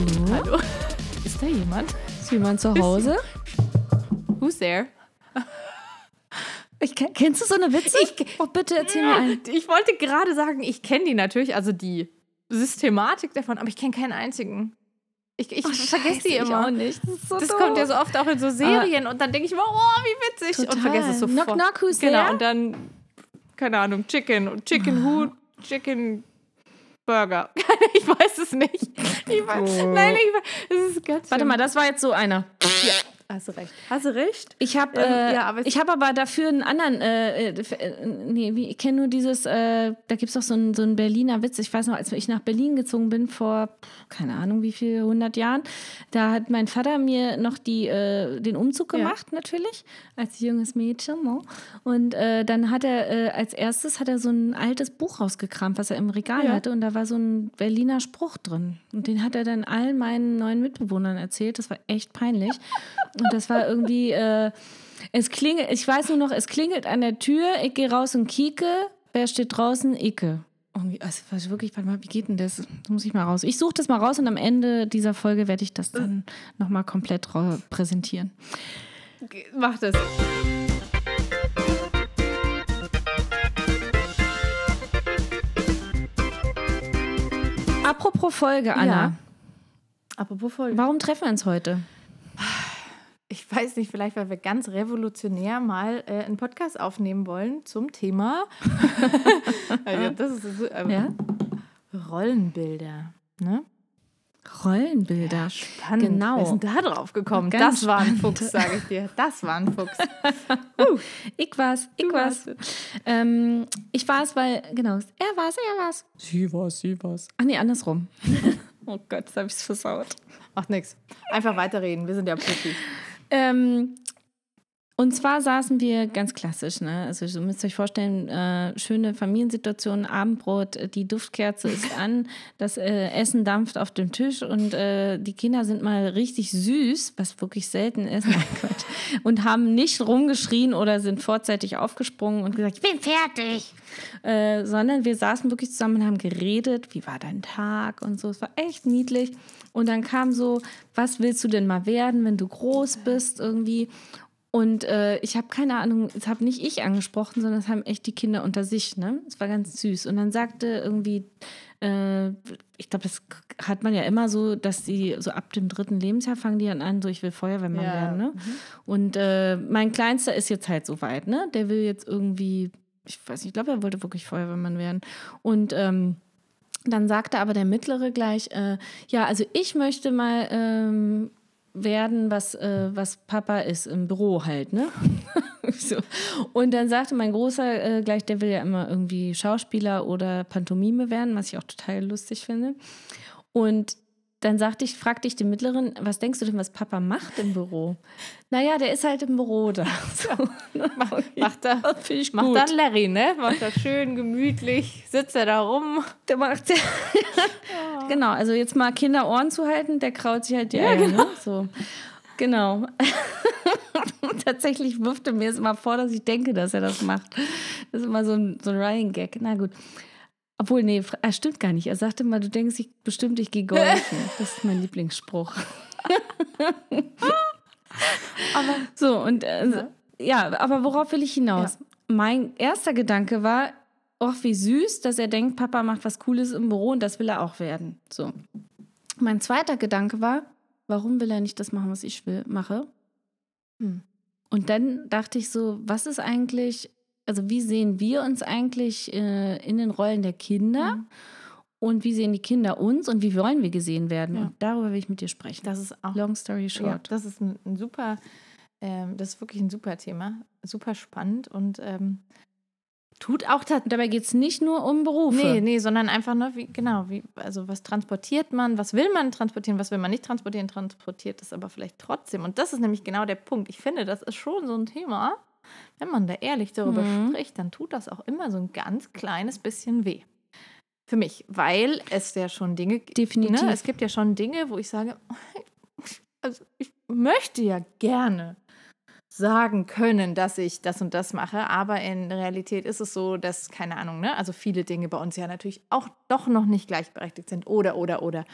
Hallo? Hallo? Ist da jemand? Ist jemand zu Hause? Who's there? Ich, kenn- kennst du so eine Witze? oh, bitte erzähl mir einen. Ich wollte gerade sagen, ich kenne die natürlich, also die Systematik davon, aber ich kenne keinen einzigen. Ich, ich Oh, vergesse die immer. Ich auch nicht. Das, so Das kommt ja so oft auch in so Serien und dann denke ich immer, oh, wie witzig. Und Total. vergesse es sofort. Knock, knock, who's Genau, there? und dann, keine Ahnung, Chicken und Chicken Hood, Chicken Burger. ich weiß es nicht. Ich weiß, Nein, ich weiß, es ist ganz Warte schlimm. mal, das war jetzt so einer. Hast du recht. Hast du recht? Ich habe Ähm, äh, ja, aber ich hab aber dafür einen anderen, äh, äh, äh, nee, ich kenne nur dieses, äh, da gibt es doch so einen, so einen Berliner Witz. Ich weiß noch, als ich nach Berlin gezogen bin vor, keine Ahnung wie viel, 100 Jahren, da hat mein Vater mir noch die, äh, den Umzug Ja. gemacht, natürlich, als junges Mädchen. Ne? Und dann hat er, als erstes hat er so ein altes Buch rausgekramt, was er im Regal Ja. hatte und da war so ein Berliner Spruch drin. Und den hat er dann allen meinen neuen Mitbewohnern erzählt. Das war echt peinlich. Und das war irgendwie, äh, es klingelt, ich weiß nur noch, es klingelt an der Tür, ich gehe raus und kieke, wer steht draußen? Icke. Irgendwie, also was wirklich, warte mal, wie geht denn das? Das muss ich mal raus. Ich suche das mal raus und am Ende dieser Folge werde ich das dann nochmal komplett präsentieren. Mach das. Apropos Folge, Anna. Ja. Apropos Folge. Warum treffen wir uns heute? Ich weiß nicht, vielleicht, weil wir ganz revolutionär mal äh, einen Podcast aufnehmen wollen zum Thema. also, das ist so, äh, Ja? Rollenbilder. Ne? Rollenbilder. Spannend. Genau. Ist denn da drauf gekommen? Ganz das war ein. Fuchs, sage ich dir. Das war ein Fuchs. Ich war's, ich Du war's. Ähm, ich war's, weil, genau, er war's, er war's. Sie war's, sie war's. Ach nee, andersrum. oh Gott, jetzt hab ich's versaut. Macht nix. Einfach weiterreden. Wir sind ja Profi. Ähm, und zwar saßen wir ganz klassisch, ne? Also ihr müsst euch vorstellen, äh, schöne Familiensituation, Abendbrot, äh, die Duftkerze ist an, das äh, Essen dampft auf dem Tisch und äh, die Kinder sind mal richtig süß, was wirklich selten ist, Nein, Quatsch, und haben nicht rumgeschrien oder sind vorzeitig aufgesprungen und gesagt, ich bin fertig. Äh, sondern wir saßen wirklich zusammen und haben geredet, wie war dein Tag und so. Es war echt niedlich. Und dann kam so, was willst du denn mal werden, wenn du groß bist irgendwie? Und äh, ich habe keine Ahnung, das habe nicht ich angesprochen, sondern das haben echt die Kinder unter sich. Ne? Es war ganz süß. Und dann sagte irgendwie, äh, ich glaube, das hat man ja immer so, dass die so ab dem dritten Lebensjahr fangen die dann an, so ich will Feuerwehrmann Ja. werden. Ne? Und äh, mein Kleinster ist jetzt halt so weit, ne? Der will jetzt irgendwie, ich weiß nicht, ich glaube, er wollte wirklich Feuerwehrmann werden. Und ähm, dann sagte aber der Mittlere gleich, äh, ja, also ich möchte mal ähm, werden, was, äh, was Papa ist im Büro halt, ne? so. Und dann sagte mein Großer äh, gleich, der will ja immer irgendwie Schauspieler oder Pantomime werden, was ich auch total lustig finde. Und dann sagte ich, fragte ich den Mittleren, was denkst du denn, was Papa macht im Büro? Naja, der ist halt im Büro da. So. Macht er, Das finde ich macht gut. dann Larry, ne? Macht er schön gemütlich, sitzt er da rum. Der macht Genau, also jetzt mal Kinder Ohren zu halten, der kraut sich halt die Ja, Eier. genau. Ne? So. Genau. Tatsächlich wirft er mir es immer vor, dass ich denke, dass er das macht. Das ist immer so ein, so ein Ryan-Gag. Na gut. Obwohl, nee, fr- äh, stimmt gar nicht. Er sagte mal, du denkst ich, bestimmt, ich gehe golfen. Das ist mein Lieblingsspruch. Aber So, und äh, ja, aber worauf will ich hinaus? Mein erster Gedanke war, ach, wie süß, dass er denkt, Papa macht was Cooles im Büro und das will er auch werden. So. Mein zweiter Gedanke war, warum will er nicht das machen, was ich will, mache? Hm. Und dann dachte ich so, was ist eigentlich, also wie sehen wir uns eigentlich äh, in den Rollen der Kinder? Mhm. Und wie sehen die Kinder uns und wie wollen wir gesehen werden? Ja. Und darüber will ich mit dir sprechen. das ist auch Long story Ja, short. das ist ein, ein super, ähm, das ist wirklich ein super Thema, super spannend und ähm, tut auch tatsächlich. Dabei geht es nicht nur um Berufe. Nee, nee, sondern einfach nur, wie, genau, wie, also was transportiert man, was will man transportieren, was will man nicht transportieren, transportiert es aber vielleicht trotzdem. Und das ist nämlich genau der Punkt. Ich finde, das ist schon so ein Thema, wenn man da ehrlich darüber Mhm. spricht, dann tut das auch immer so ein ganz kleines bisschen weh. Für mich, weil es ja schon Dinge gibt. Definitiv. Ne? Es gibt ja schon Dinge, wo ich sage, also ich möchte ja gerne sagen können, dass ich das und das mache, aber in Realität ist es so, dass, keine Ahnung, ne, also viele Dinge bei uns ja natürlich auch doch noch nicht gleichberechtigt sind oder, oder, oder.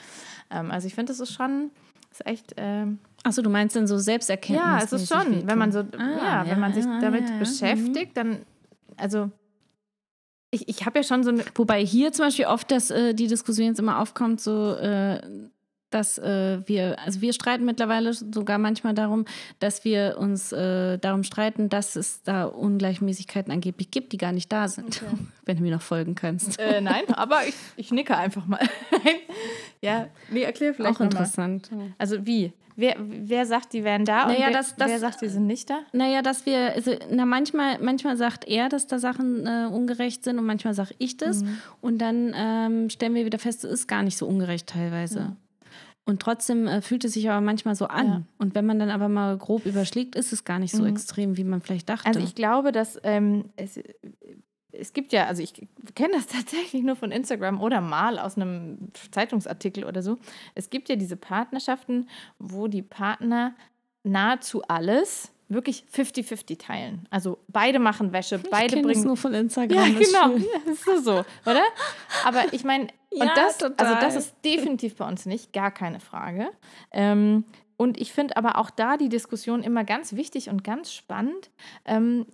Ähm, also ich finde, das ist schon, ist echt, ähm, Achso, du meinst dann so Selbsterkenntnis? ja, es ist schon, wenn man so, Ah, ja, wenn man sich ja, damit ja, beschäftigt, dann, also ich, ich habe ja schon so eine, Wobei hier zum Beispiel oft das, äh, die Diskussion jetzt immer aufkommt, so äh, dass äh, wir, also wir streiten mittlerweile sogar manchmal darum, dass wir uns äh, darum streiten, dass es da Ungleichmäßigkeiten angeblich gibt, die gar nicht da sind. Wenn du mir noch folgen kannst. äh, nein, aber ich, ich nicke einfach mal. ja, nee, erklär vielleicht Auch noch mal. interessant. Also wie? Wer, wer sagt, die wären da Naja, und wer, das- das- wer sagt, die sind nicht da? Naja, dass wir, also, na, manchmal, manchmal sagt er, dass da Sachen äh, ungerecht sind und manchmal sage ich das. Mhm. Und dann ähm, stellen wir wieder fest, es ist gar nicht so ungerecht teilweise. Und trotzdem äh, fühlt es sich aber manchmal so an. Ja. Und wenn man dann aber mal grob überschlägt, ist es gar nicht so extrem, wie man vielleicht dachte. Also ich glaube, dass ähm, es, es gibt ja, also ich kenne das tatsächlich nur von Instagram oder mal aus einem Zeitungsartikel oder so. Es gibt ja diese Partnerschaften, wo die Partner nahezu alles wirklich 50-50 teilen. Also beide machen Wäsche, beide kenn das bringen nur von Instagram. Ja, das ist genau. Ja, ist so, oder? Aber ich meine, und Ja, das, total. also das ist definitiv bei uns nicht, gar keine Frage. Ähm, und ich finde aber auch da die Diskussion immer ganz wichtig und ganz spannend, ähm,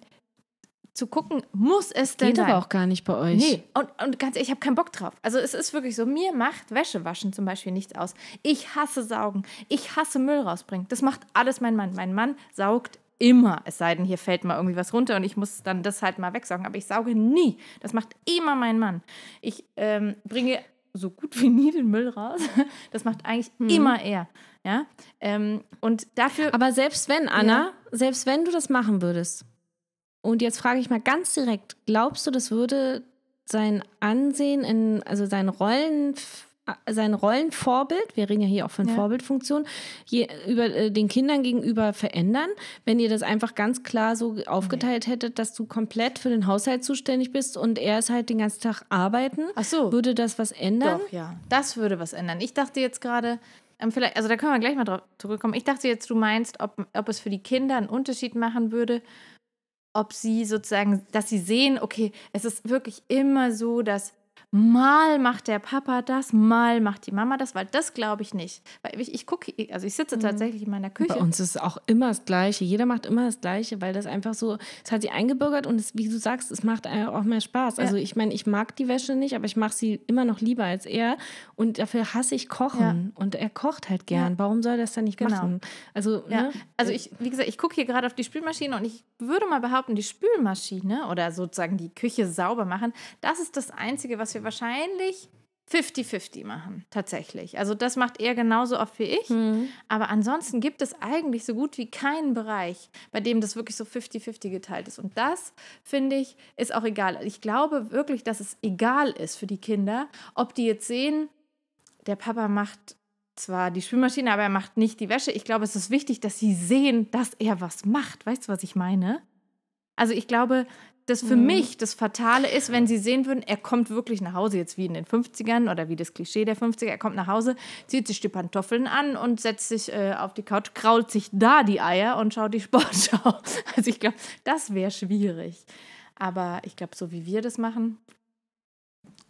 zu gucken, muss es denn Geht sein? aber auch gar nicht bei euch. Nee, und, und ganz ehrlich, ich habe keinen Bock drauf. Also es ist wirklich so, mir macht Wäsche waschen zum Beispiel nichts aus. Ich hasse Saugen. Ich hasse Müll rausbringen. Das macht alles mein Mann. Mein Mann saugt immer. Es sei denn, hier fällt mal irgendwie was runter und ich muss dann das halt mal wegsaugen. Aber ich sauge nie. Das macht immer mein Mann. Ich ähm, bringe so gut wie nie den Müll raus. Das macht eigentlich immer er. Ja? Ähm, und dafür... Aber selbst wenn, Anna, selbst wenn du das machen würdest, und jetzt frage ich mal ganz direkt, glaubst du, das würde sein Ansehen in, also sein Rollen, sein Rollenvorbild, wir reden ja hier auch von Ja. Vorbildfunktion, je, über äh, den Kindern gegenüber verändern, wenn ihr das einfach ganz klar so aufgeteilt hättet, dass du komplett für den Haushalt zuständig bist und er ist halt den ganzen Tag arbeiten, Ach so. würde das was ändern? Doch, ja. Das würde was ändern. Ich dachte jetzt gerade, ähm, vielleicht, also da können wir gleich mal drauf zurückkommen. Ich dachte jetzt, du meinst, ob, ob es für die Kinder einen Unterschied machen würde, ob sie sozusagen, dass sie sehen, okay, es ist wirklich immer so, dass mal macht der Papa das, mal macht die Mama das, weil das glaube ich nicht. Weil ich, ich gucke, also ich sitze tatsächlich in meiner Küche. Bei uns ist auch immer das Gleiche. Jeder macht immer das Gleiche, weil das einfach so, es hat sie eingebürgert und es, wie du sagst, es macht auch mehr Spaß. Also ich meine, ich mag die Wäsche nicht, aber ich mache sie immer noch lieber als er und dafür hasse ich Kochen und er kocht halt gern. Ja. Warum soll er das dann nicht Genau. machen? Also, Ja, ne? also ich, wie gesagt, ich gucke hier gerade auf die Spülmaschine und ich würde mal behaupten, die Spülmaschine oder sozusagen die Küche sauber machen, das ist das Einzige, was wir wahrscheinlich 50-50 machen, tatsächlich. Also das macht er genauso oft wie ich. Aber ansonsten gibt es eigentlich so gut wie keinen Bereich, bei dem das wirklich so 50-50 geteilt ist. Und das, finde ich, ist auch egal. Ich glaube wirklich, dass es egal ist für die Kinder, ob die jetzt sehen, der Papa macht zwar die Spülmaschine, aber er macht nicht die Wäsche. Ich glaube, es ist wichtig, dass sie sehen, dass er was macht. Weißt du, was ich meine? Also ich glaube, dass für mich das Fatale ist, wenn sie sehen würden, er kommt wirklich nach Hause, jetzt wie in den 50ern oder wie das Klischee der 50er, er kommt nach Hause, zieht sich die Pantoffeln an und setzt sich äh, auf die Couch, krault sich da die Eier und schaut die Sportschau. Also ich glaube, das wäre schwierig. Aber ich glaube, so wie wir das machen,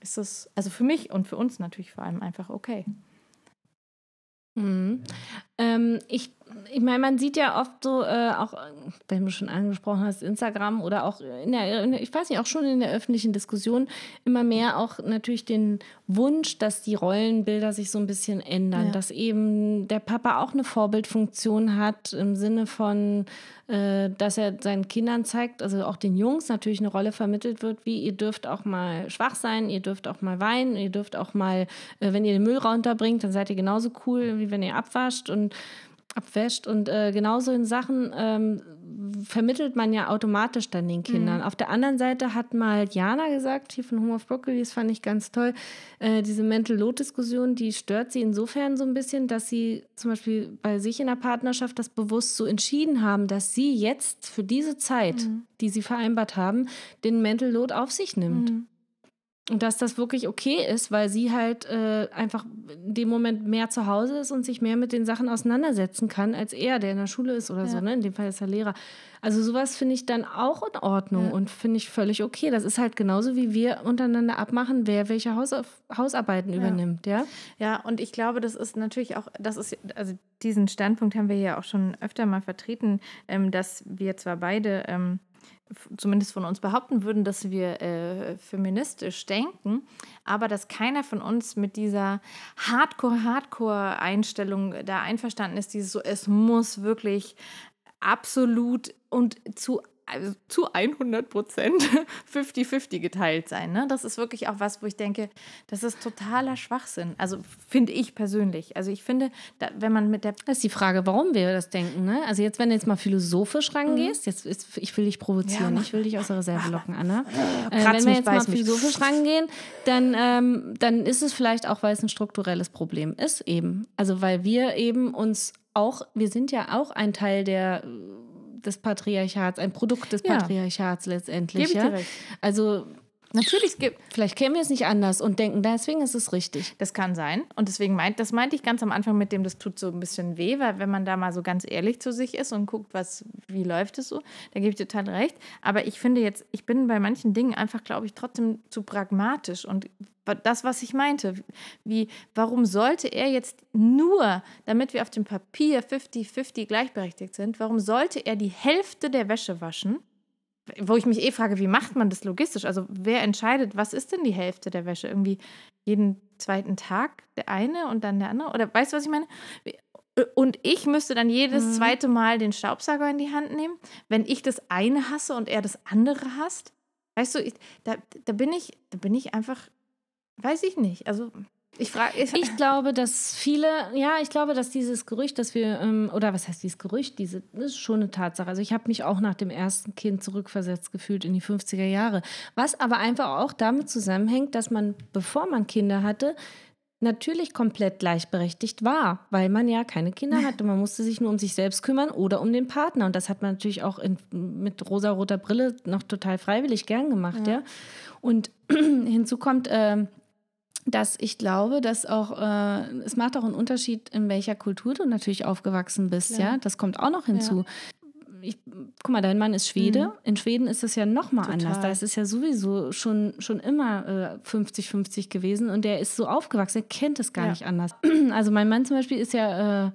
ist es, also für mich und für uns natürlich vor allem einfach okay. Mhm. Ähm, ich ich meine, man sieht ja oft so, äh, auch, wenn du schon angesprochen hast, Instagram oder auch in der, in der, ich weiß nicht, auch schon in der öffentlichen Diskussion immer mehr auch natürlich den Wunsch, dass die Rollenbilder sich so ein bisschen ändern, Ja. dass eben der Papa auch eine Vorbildfunktion hat im Sinne von, äh, dass er seinen Kindern zeigt, also auch den Jungs natürlich eine Rolle vermittelt wird, wie ihr dürft auch mal schwach sein, ihr dürft auch mal weinen, ihr dürft auch mal, äh, wenn ihr den Müll runterbringt, dann seid ihr genauso cool, wie wenn ihr abwascht und abwäscht. Und äh, genauso in Sachen ähm, vermittelt man ja automatisch dann den Kindern. Mhm. Auf der anderen Seite hat mal Jana gesagt, hier von Home of Broccoli, das fand ich ganz toll, äh, diese Mental Load-Diskussion, die stört sie insofern so ein bisschen, dass sie zum Beispiel bei sich in der Partnerschaft das bewusst so entschieden haben, dass sie jetzt für diese Zeit, Mhm. die sie vereinbart haben, den Mental Load auf sich nimmt. Mhm. Und dass das wirklich okay ist, weil sie halt äh, einfach in dem Moment mehr zu Hause ist und sich mehr mit den Sachen auseinandersetzen kann, als er, der in der Schule ist oder so. Ja. Ne? In dem Fall ist er Lehrer. Also sowas finde ich dann auch in Ordnung Ja. und finde ich völlig okay. Das ist halt genauso, wie wir untereinander abmachen, wer welche Hausauf Hausarbeiten übernimmt, ja. Ja, und ich glaube, das ist natürlich auch, das ist, also diesen Standpunkt haben wir ja auch schon öfter mal vertreten, ähm, dass wir zwar beide ähm, zumindest von uns behaupten würden, dass wir äh, feministisch denken, aber dass keiner von uns mit dieser Hardcore-Hardcore-Einstellung da einverstanden ist, dieses so, es muss wirklich absolut und zu, also zu 100 Prozent 50-50 geteilt sein. Ne? Das ist wirklich auch was, wo ich denke, das ist totaler Schwachsinn. Also finde ich persönlich. Also ich finde, da, wenn man mit der Das ist die Frage, warum wir das denken. Ne? Also jetzt, wenn du jetzt mal philosophisch rangehst, jetzt ist, ich will dich provozieren. Ja, ich will dich aus der Reserve locken, Anna. Äh, kratz wenn wir jetzt mal beiß mich. philosophisch rangehen, dann, ähm, dann ist es vielleicht auch, weil es ein strukturelles Problem ist eben. Also weil wir eben uns auch, wir sind ja auch ein Teil der des Patriarchats, ein Produkt des Ja. Patriarchats letztendlich. Ja? dir recht. Also Natürlich gibt vielleicht kennen wir es nicht anders und denken, deswegen ist es richtig. Das kann sein. Und deswegen meint, das meinte ich ganz am Anfang mit dem, das tut so ein bisschen weh, weil wenn man da mal so ganz ehrlich zu sich ist und guckt, was, wie läuft es so, da gebe ich total recht. Aber ich finde jetzt, ich bin bei manchen Dingen einfach, glaube ich, trotzdem zu pragmatisch. Und das, was ich meinte, wie, warum sollte er jetzt nur, damit wir auf dem Papier 50-50 gleichberechtigt sind, warum sollte er die Hälfte der Wäsche waschen? Wo ich mich eh frage, wie macht man das logistisch? Also wer entscheidet, was ist denn die Hälfte der Wäsche? Irgendwie jeden zweiten Tag der eine und dann der andere? Oder weißt du, was ich meine? Und ich müsste dann jedes Mhm. zweite Mal den Staubsauger in die Hand nehmen, wenn ich das eine hasse und er das andere hasst. Weißt du, ich, da, da bin ich, da bin ich einfach, weiß ich nicht. Also ich frage, ich, Ich glaube, dass viele, ja, ich glaube, dass dieses Gerücht, dass wir, ähm, oder was heißt dieses Gerücht, diese, das ist schon eine Tatsache. Also ich habe mich auch nach dem ersten Kind zurückversetzt gefühlt in die 50er Jahre. Was aber einfach auch damit zusammenhängt, dass man, bevor man Kinder hatte, natürlich komplett gleichberechtigt war, weil man ja keine Kinder hatte. Man musste sich nur um sich selbst kümmern oder um den Partner. Und das hat man natürlich auch in, mit rosa-roter Brille noch total freiwillig gern gemacht, ja. Und hinzu kommt, ähm, dass ich glaube, dass auch, äh, es macht auch einen Unterschied, in welcher Kultur du natürlich aufgewachsen bist, Klar. ja. Das kommt auch noch hinzu. Ich, guck mal, dein Mann ist Schwede. In Schweden ist es ja noch mal Mhm. Total. anders. Da ist es ja sowieso schon, schon immer äh, 50-50 gewesen und der ist so aufgewachsen, er kennt es gar Ja. nicht anders. Also mein Mann zum Beispiel ist ja äh,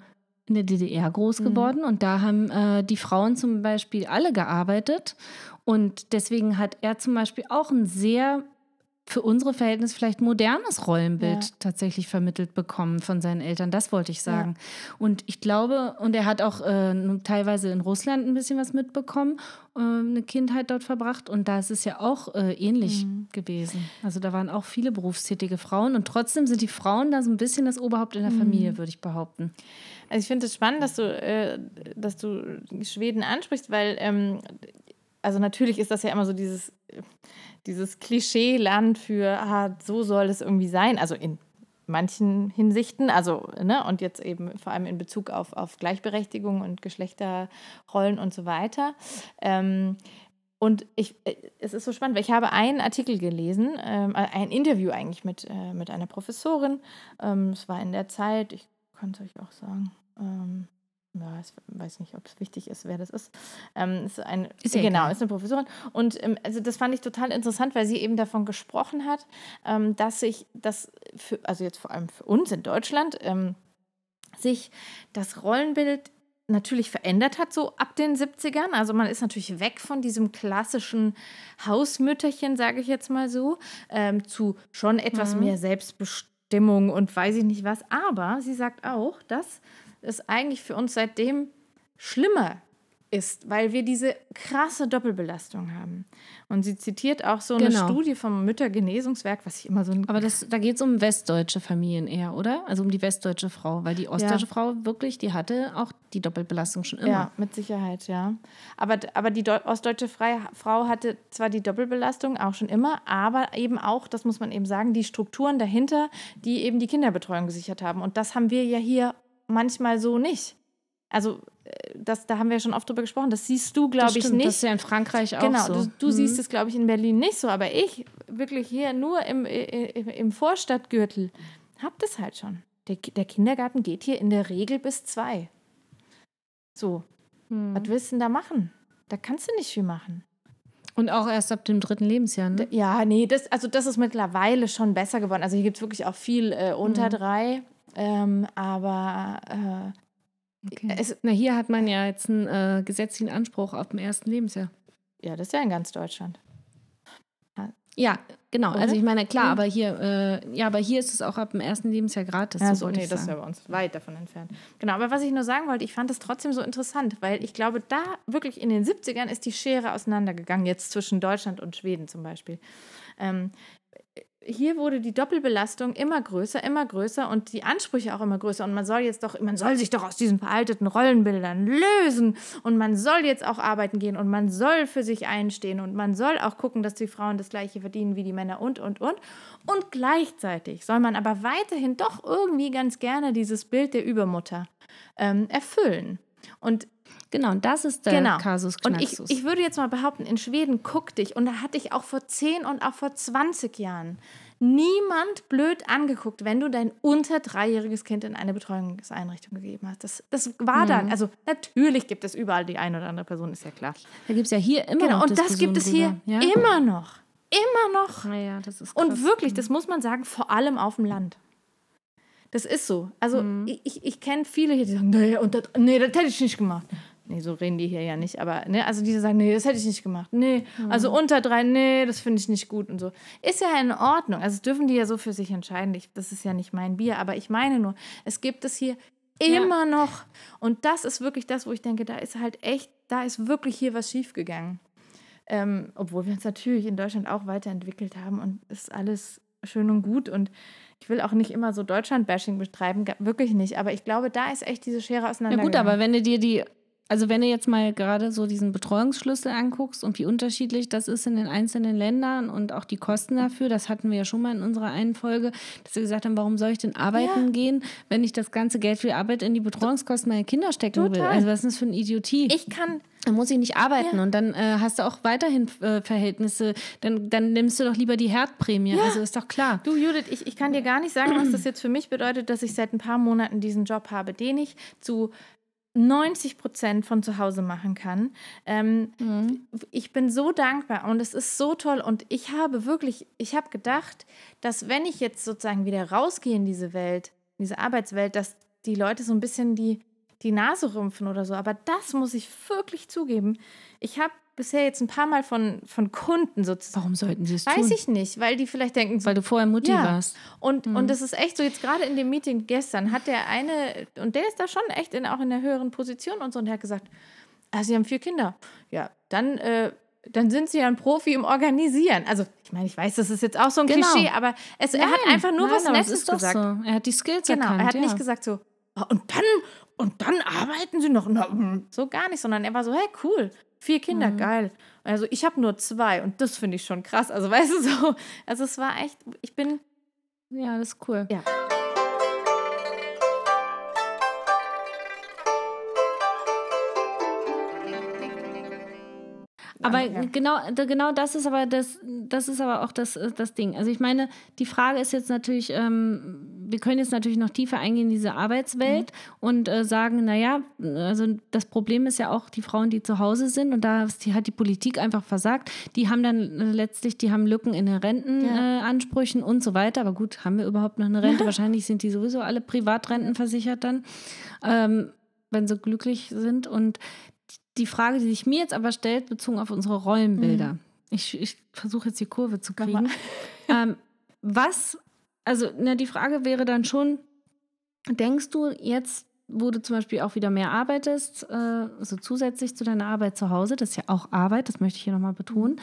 in der DDR groß Mhm. geworden und da haben äh, die Frauen zum Beispiel alle gearbeitet und deswegen hat er zum Beispiel auch ein sehr für unsere Verhältnisse vielleicht modernes Rollenbild Ja. tatsächlich vermittelt bekommen von seinen Eltern. Das wollte ich sagen. Und ich glaube, und er hat auch äh, teilweise in Russland ein bisschen was mitbekommen, äh, eine Kindheit dort verbracht. Und da ist es ja auch äh, ähnlich Mhm. gewesen. Also da waren auch viele berufstätige Frauen. Und trotzdem sind die Frauen da so ein bisschen das Oberhaupt in der Mhm. Familie, würde ich behaupten. Also ich finde es spannend, dass du, äh, dass du Schweden ansprichst, weil ähm, also natürlich ist das ja immer so dieses, dieses Klischee-Land für, ah, so soll es irgendwie sein. Also in manchen Hinsichten, also, ne, und jetzt eben vor allem in Bezug auf, auf Gleichberechtigung und Geschlechterrollen und so weiter. Ähm, und ich, äh, es ist so spannend, weil ich habe einen Artikel gelesen, ähm, äh, ein Interview eigentlich mit, äh, mit einer Professorin. Ähm, es war in der Zeit, ich kann es euch auch sagen. Ähm, ja, ich weiß nicht, ob es wichtig ist, wer das ist. Ähm, ist ein, Ist ja genau, egal. ist eine Professorin. Und ähm, also das fand ich total interessant, weil sie eben davon gesprochen hat, ähm, dass sich das, für, also jetzt vor allem für uns in Deutschland, ähm, sich das Rollenbild natürlich verändert hat, so ab den 70ern. Also man ist natürlich weg von diesem klassischen Hausmütterchen, sage ich jetzt mal so, ähm, zu schon etwas mehr Selbstbestimmung und weiß ich nicht was. Aber sie sagt auch, dass es eigentlich für uns seitdem schlimmer ist, weil wir diese krasse Doppelbelastung haben. Und sie zitiert auch so eine Genau. Studie vom Müttergenesungswerk, was ich immer so Aber das, da geht es um westdeutsche Familien eher, oder? Also um die westdeutsche Frau, weil die ostdeutsche Frau wirklich, die hatte auch die Doppelbelastung schon immer. Ja, mit Sicherheit, ja. Aber, aber die Deu ostdeutsche Frau hatte zwar die Doppelbelastung auch schon immer, aber eben auch, das muss man eben sagen, die Strukturen dahinter, die eben die Kinderbetreuung gesichert haben. Und das haben wir ja hier manchmal so nicht. Also, äh, das, da haben wir schon oft drüber gesprochen. Das siehst du, glaube ich, nicht. Das ist ja in Frankreich auch Genau, so. du, du siehst es, glaube ich, in Berlin nicht so, aber ich wirklich hier nur im, im, im Vorstadtgürtel hab das halt schon. Der, der Kindergarten geht hier in der Regel bis zwei. So, Hm. was willst du denn da machen? Da kannst du nicht viel machen. Und auch erst ab dem dritten Lebensjahr, ne? Ja, nee, das, also das ist mittlerweile schon besser geworden. Also hier gibt es wirklich auch viel äh, unter Mhm. drei. Ähm, aber äh, Okay. es, Na, hier hat man ja jetzt einen äh, gesetzlichen Anspruch auf dem ersten Lebensjahr. ja, das ist ja in ganz Deutschland. Ja, genau. Oder? Also ich meine, klar, Mhm. aber hier, äh, ja, aber hier ist es auch ab dem ersten Lebensjahr gratis. Ja, so nee, das ist ja bei uns weit davon entfernt. Genau, aber was ich nur sagen wollte, ich fand es trotzdem so interessant, weil ich glaube, da wirklich in den 70ern ist die Schere auseinandergegangen, jetzt zwischen Deutschland und Schweden zum Beispiel. Ähm, hier wurde die Doppelbelastung immer größer, immer größer und die Ansprüche auch immer größer. Und man soll jetzt doch, man soll sich doch aus diesen veralteten Rollenbildern lösen und man soll jetzt auch arbeiten gehen und man soll für sich einstehen und man soll auch gucken, dass die Frauen das gleiche verdienen wie die Männer und, und, und. Und gleichzeitig soll man aber weiterhin doch irgendwie ganz gerne dieses Bild der Übermutter ähm, erfüllen. Und Genau, und das ist der Genau. Kasus und ich, Knaxus. ich würde jetzt mal behaupten, in Schweden guck dich, und da hatte ich auch vor 10 und auch vor 20 Jahren niemand blöd angeguckt, wenn du dein unter dreijähriges Kind in eine Betreuungseinrichtung gegeben hast. Das, das war Mhm. dann, also natürlich gibt es überall die eine oder andere Person, ist ja klar. da gibt es ja hier immer Genau, noch und das gibt es hier drüber. immer noch. Immer noch. Ja? Naja, das ist Und wirklich, das muss man sagen, vor allem auf dem Land. Das ist so. Also Mhm. ich, ich, kenne viele hier, die sagen, nee, und das, nee, das hätte ich nicht gemacht. Nee, so reden die hier ja nicht, aber ne, also diese sagen, nee, das hätte ich nicht gemacht. Nee, Mhm. also unter drei, nee, das finde ich nicht gut und so. Ist ja in Ordnung. Also dürfen die ja so für sich entscheiden. Ich, das ist ja nicht mein Bier, aber ich meine nur, es gibt es hier immer noch. Und das ist wirklich das, wo ich denke, da ist halt echt, da ist wirklich hier was schiefgegangen. Ähm, obwohl wir uns natürlich in Deutschland auch weiterentwickelt haben und es ist alles schön und gut. Und ich will auch nicht immer so Deutschland-Bashing betreiben, wirklich nicht. Aber ich glaube, da ist echt diese Schere Ja auseinandergegangen. gut, aber wenn du dir die, also wenn du jetzt mal gerade so diesen Betreuungsschlüssel anguckst und wie unterschiedlich das ist in den einzelnen Ländern und auch die Kosten dafür, das hatten wir ja schon mal in unserer einen Folge, dass wir gesagt haben, warum soll ich denn arbeiten Ja. gehen, wenn ich das ganze Geld für die Arbeit in die Betreuungskosten meiner Kinder stecken will? Total. Also was ist das für eine Idiotie? ich kann, Dann muss ich nicht arbeiten Ja. und dann äh, hast du auch weiterhin äh, Verhältnisse. Dann, dann nimmst du doch lieber die Herdprämie. Also ist doch klar. du Judith, ich, ich kann dir gar nicht sagen, was das jetzt für mich bedeutet, dass ich seit ein paar Monaten diesen Job habe, den ich zu 90 Prozent von zu Hause machen kann. Ähm, ich bin so dankbar und es ist so toll und ich habe wirklich, ich habe gedacht, dass wenn ich jetzt sozusagen wieder rausgehe in diese Welt, in diese Arbeitswelt, dass die Leute so ein bisschen die, die Nase rümpfen oder so. Aber das muss ich wirklich zugeben. Ich habe bisher jetzt ein paar Mal von, von Kunden sozusagen, Warum sollten sie es tun? weiß ich nicht, weil die vielleicht denken, so, Weil du vorher Mutti Ja. warst. und, und das ist echt so, jetzt gerade in dem Meeting gestern hat der eine, und der ist da schon echt in, auch in der höheren Position und so, und der hat gesagt, ah, sie haben vier Kinder. Ja, dann, äh, dann sind sie ja ein Profi im Organisieren. Also, ich meine, ich weiß, das ist jetzt auch so ein Genau. Klischee, aber es, er hat einfach nur Nein, was Nettes gesagt. So. Er hat die Skills Genau, erkannt. er hat ja. nicht gesagt so, "Ah, und dann, und dann arbeiten sie noch. Mm." so gar nicht, sondern er war so, hey, cool, vier Kinder, Mhm. geil. Also ich habe nur zwei und das finde ich schon krass. Also weißt du so, also es war echt, ich bin, Ja, das ist cool. Ja. Aber Ja. genau, genau das ist aber das, das ist aber auch das, äh, das Ding. Also ich meine, die Frage ist jetzt natürlich, ähm, wir können jetzt natürlich noch tiefer eingehen in diese Arbeitswelt und äh, sagen, naja, also das Problem ist ja auch die Frauen, die zu Hause sind und da hat die Politik einfach versagt. Die haben dann äh, letztlich, die haben Lücken in den Rentenansprüchen äh, Ansprüchen und so weiter. Aber gut, haben wir überhaupt noch eine Rente? Wahrscheinlich sind die sowieso alle Privatrenten versichert dann, ähm, wenn sie glücklich sind. Und die Frage, die sich mir jetzt aber stellt, bezogen auf unsere Rollenbilder. Ich, ich versuche jetzt die Kurve zu kriegen. ähm, was, also na, die Frage wäre dann schon, denkst du jetzt wo du zum Beispiel auch wieder mehr arbeitest, äh, so zusätzlich zu deiner Arbeit zu Hause, das ist ja auch Arbeit, das möchte ich hier nochmal betonen.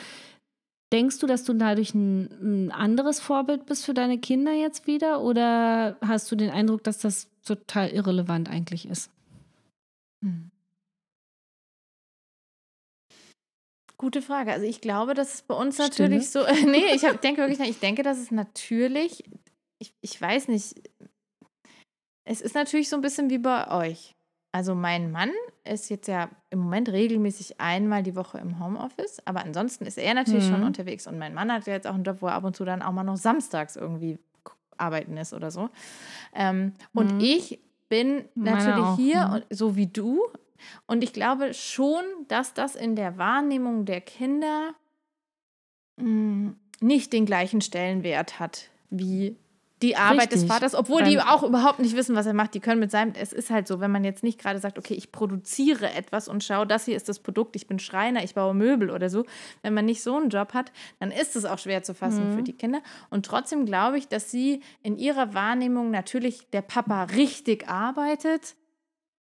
Denkst du, dass du dadurch ein, ein anderes Vorbild bist für deine Kinder jetzt wieder? Oder hast du den Eindruck, dass das total irrelevant eigentlich ist? Hm. Gute Frage. Also ich glaube, dass es bei uns natürlich so. nee, ich hab, denke wirklich, ich denke, dass es natürlich, ich, ich weiß nicht, es ist natürlich so ein bisschen wie bei euch. Also mein Mann ist jetzt ja im Moment regelmäßig einmal die Woche im Homeoffice, aber ansonsten ist er natürlich mhm. schon unterwegs und mein Mann hat ja jetzt auch einen Job, wo er ab und zu dann auch mal noch samstags irgendwie arbeiten ist oder so. Ähm, und mhm. ich bin natürlich hier, mhm. so wie du, und ich glaube schon, dass das in der Wahrnehmung der Kinder mh, hm, nicht den gleichen Stellenwert hat wie die Arbeit Richtig. des Vaters, obwohl Beim die auch überhaupt nicht wissen, was er macht. Die können mit seinem, es ist halt so, wenn man jetzt nicht gerade sagt, okay, ich produziere etwas und schaue, das hier ist das Produkt, ich bin Schreiner, ich baue Möbel oder so. Wenn man nicht so einen Job hat, dann ist es auch schwer zu fassen mhm. für die Kinder. Und trotzdem glaube ich, dass sie in ihrer Wahrnehmung natürlich der Papa richtig arbeitet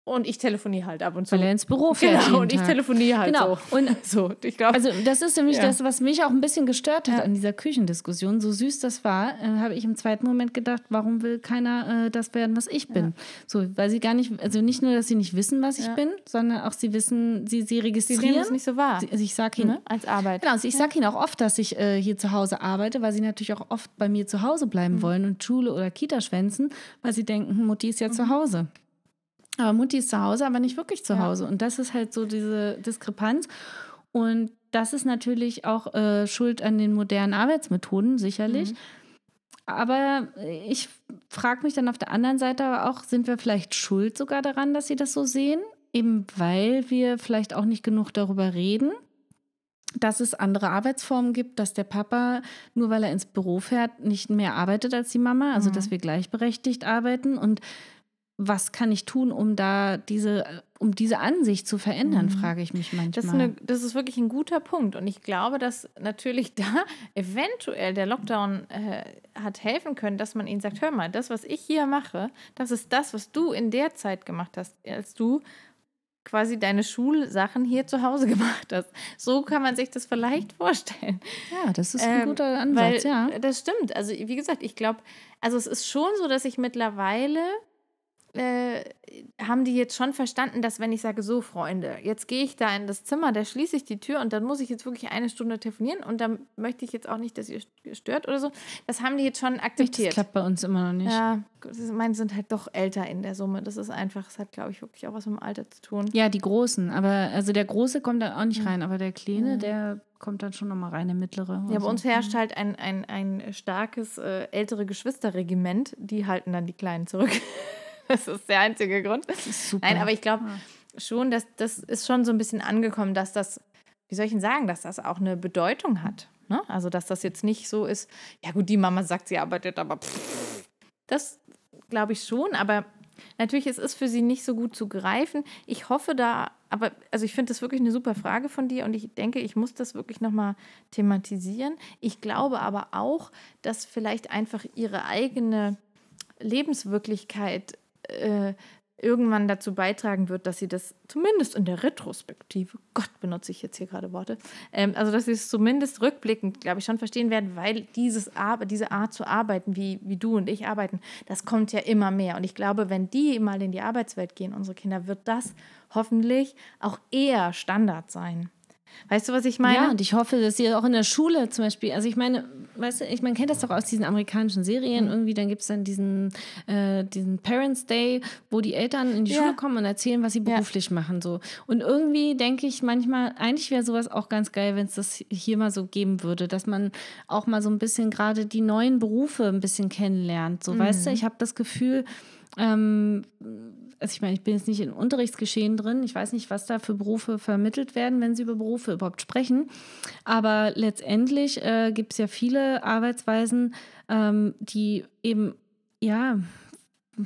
und ich telefoniere halt ab und zu. Weil er ins Büro fährt. Genau, und ich telefoniere halt genau. so. Und so, ich glaube. Also, das ist nämlich ja. das, was mich auch ein bisschen gestört hat an dieser Küchendiskussion. So süß das war, äh, habe ich im zweiten Moment gedacht, warum will keiner äh, das werden, was ich bin? Ja. So, weil sie gar nicht, also nicht nur, dass sie nicht wissen, was ich bin, sondern auch sie wissen, sie, sie registrieren. Sie nehmen es nicht so wahr. Sie, also ich sage ihnen. Ne? Als Arbeit. Genau, also ich sage ihnen auch oft, dass ich äh, hier zu Hause arbeite, weil sie natürlich auch oft bei mir zu Hause bleiben mhm. wollen und Schule oder Kita schwänzen, weil sie denken, hm, Mutti ist ja mhm. zu Hause. Aber Mutti ist zu Hause, aber nicht wirklich zu Hause. Ja. Und das ist halt so diese Diskrepanz. Und das ist natürlich auch äh, Schuld an den modernen Arbeitsmethoden, sicherlich. Mhm. Aber ich frage mich dann auf der anderen Seite auch, sind wir vielleicht schuld sogar daran, dass sie das so sehen? Eben weil wir vielleicht auch nicht genug darüber reden, dass es andere Arbeitsformen gibt, dass der Papa, nur weil er ins Büro fährt, nicht mehr arbeitet als die Mama, also mhm. dass wir gleichberechtigt arbeiten und was kann ich tun, um da diese, um diese Ansicht zu verändern, mhm. frage ich mich manchmal. Das ist, eine, das ist, wirklich ein guter Punkt. Und ich glaube, dass natürlich da eventuell der Lockdown äh, hat helfen können, dass man ihnen sagt, hör mal, das, was ich hier mache, das ist das, was du in der Zeit gemacht hast, als du quasi deine Schulsachen hier zu Hause gemacht hast. So kann man sich das vielleicht vorstellen. Ja, das ist ein ähm, guter Ansatz, ja. Das stimmt. Also, wie gesagt, ich glaube, also es ist schon so, dass ich mittlerweile äh, haben die jetzt schon verstanden, dass wenn ich sage, so Freunde, jetzt gehe ich da in das Zimmer, da schließe ich die Tür und dann muss ich jetzt wirklich eine Stunde telefonieren und dann möchte ich jetzt auch nicht, dass ihr stört oder so. Das haben die jetzt schon akzeptiert. Das klappt bei uns immer noch nicht. Ja, meine sind halt doch älter in der Summe. Das ist einfach, das hat, glaube ich, wirklich auch was mit dem Alter zu tun. Ja, die Großen, aber also der Große kommt da auch nicht rein, aber der Kleine, mhm. der kommt dann schon nochmal rein, der mittlere. Ja, bei uns herrscht halt ein, ein, ein starkes äh, ältere Geschwisterregiment, die halten dann die Kleinen zurück. Das ist der einzige Grund. Super. Nein, aber ich glaube ja. schon, dass das ist schon so ein bisschen angekommen, dass das, wie soll ich denn sagen, dass das auch eine Bedeutung hat. Ne? Also, dass das jetzt nicht so ist, ja gut, die Mama sagt, sie arbeitet, aber pff, das glaube ich schon, aber natürlich ist es für sie nicht so gut zu greifen. Ich hoffe da, aber also ich finde das wirklich eine super Frage von dir und ich denke, ich muss das wirklich nochmal thematisieren. Ich glaube aber auch, dass vielleicht einfach ihre eigene Lebenswirklichkeit äh, irgendwann dazu beitragen wird, dass sie das zumindest in der Retrospektive, Gott benutze ich jetzt hier gerade Worte, ähm, also dass sie es zumindest rückblickend, glaube ich, schon verstehen werden, weil dieses Ar diese Art zu arbeiten, wie, wie du und ich arbeiten, das kommt ja immer mehr. Und ich glaube, wenn die mal in die Arbeitswelt gehen, unsere Kinder, wird das hoffentlich auch eher Standard sein. Weißt du, was ich meine? Ja, und ich hoffe, dass ihr auch in der Schule zum Beispiel, also ich meine, weißt du, ich, man kennt das doch aus diesen amerikanischen Serien, mhm. irgendwie, dann gibt es dann diesen, äh, diesen Parents Day, wo die Eltern in die ja. Schule kommen und erzählen, was sie beruflich ja. machen. So. Und irgendwie denke ich manchmal, eigentlich wäre sowas auch ganz geil, wenn es das hier mal so geben würde, dass man auch mal so ein bisschen gerade die neuen Berufe ein bisschen kennenlernt. So, mhm. weißt du, ich habe das Gefühl, ähm, also ich meine, ich bin jetzt nicht im Unterrichtsgeschehen drin. Ich weiß nicht, was da für Berufe vermittelt werden, wenn sie über Berufe überhaupt sprechen. Aber letztendlich äh, gibt es ja viele Arbeitsweisen, ähm, die eben, ja,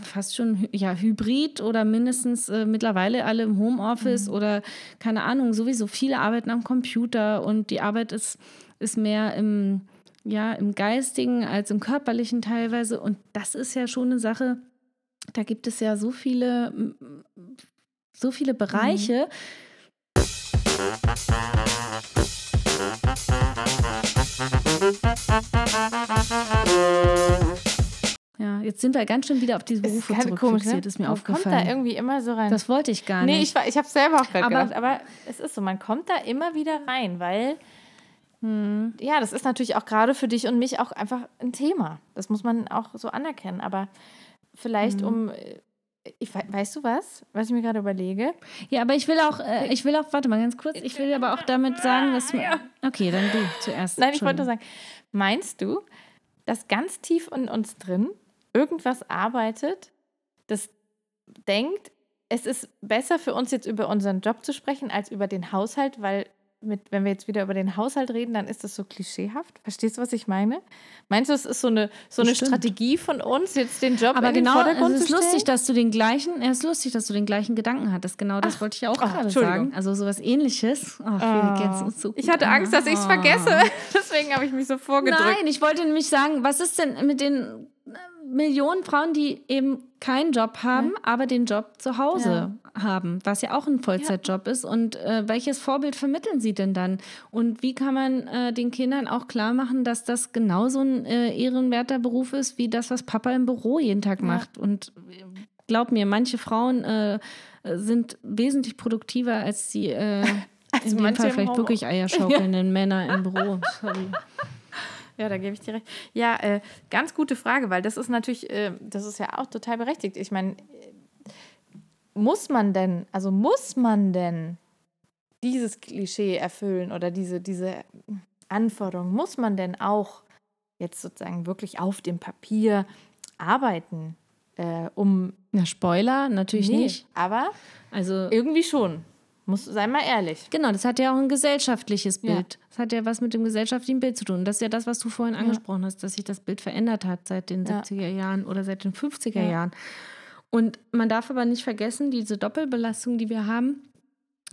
fast schon ja, hybrid oder mindestens äh, mittlerweile alle im Homeoffice mhm. oder keine Ahnung, sowieso viele arbeiten am Computer und die Arbeit ist, ist mehr im, ja, im Geistigen als im Körperlichen teilweise. Und das ist ja schon eine Sache, da gibt es ja so viele, so viele Bereiche. Ja, jetzt sind wir ganz schön wieder auf diese Berufe zurückfixiert, ne? ist mir Man kommt da aufgefallen. irgendwie immer so rein. Das wollte ich gar nee, nicht. ich, war- ich habe selber auch gerade Aber- gedacht, aber es ist so, man kommt da immer wieder rein, weil Hm. ja, das ist natürlich auch gerade für dich und mich auch einfach ein Thema. Das muss man auch so anerkennen. Aber vielleicht Hm. um, äh, ich, wei- weißt du was, was ich mir gerade überlege? Ja, aber ich will auch, äh, ich will auch, warte mal ganz kurz, ich will aber auch damit sagen, dass. Okay, dann du zuerst. Nein, ich wollte sagen, meinst du, dass ganz tief in uns drin irgendwas arbeitet, das denkt, es ist besser für uns jetzt über unseren Job zu sprechen als über den Haushalt, weil mit, wenn wir jetzt wieder über den Haushalt reden, dann ist das so klischeehaft. Verstehst du, was ich meine? Meinst du, es ist so eine, so eine. Strategie von uns, jetzt den Job Aber in genau, den Vordergrund es ist zu stellen? lustig, dass du den gleichen, es ist lustig, dass du den gleichen Gedanken hattest. Genau das wollte ich ja auch ach, gerade sagen. Also sowas ähnliches. Ach, kennen uns so ich hatte Angst, dass ich es Ah. vergesse. Deswegen habe ich mich so vorgedrückt. Nein, ich wollte nämlich sagen, was ist denn mit den Millionen Frauen, die eben keinen Job haben, aber den Job zu Hause haben, was ja auch ein Vollzeitjob ist. Und äh, welches Vorbild vermitteln sie denn dann? Und wie kann man äh, den Kindern auch klar machen, dass das genauso ein äh, ehrenwerter Beruf ist, wie das, was Papa im Büro jeden Tag macht? Und glaub mir, manche Frauen äh, sind wesentlich produktiver als die äh, in dem Fall vielleicht wirklich eierschaukelnden Männer im Büro. Sorry. Ja, da gebe ich dir recht. Ja, äh, ganz gute Frage, weil das ist natürlich, äh, das ist ja auch total berechtigt. Ich meine, äh, muss man denn, also muss man denn dieses Klischee erfüllen oder diese, diese Anforderung, muss man denn auch jetzt sozusagen wirklich auf dem Papier arbeiten, äh, um Na, Spoiler, natürlich Nee, nicht. Aber Also, irgendwie schon. Muss, sei mal ehrlich. genau, das hat ja auch ein gesellschaftliches Ja. Bild. Das hat ja was mit dem gesellschaftlichen Bild zu tun. Das ist ja das, was du vorhin angesprochen hast, dass sich das Bild verändert hat seit den Ja. 70er Jahren oder seit den 50er Ja. Jahren. Und man darf aber nicht vergessen, diese Doppelbelastung, die wir haben,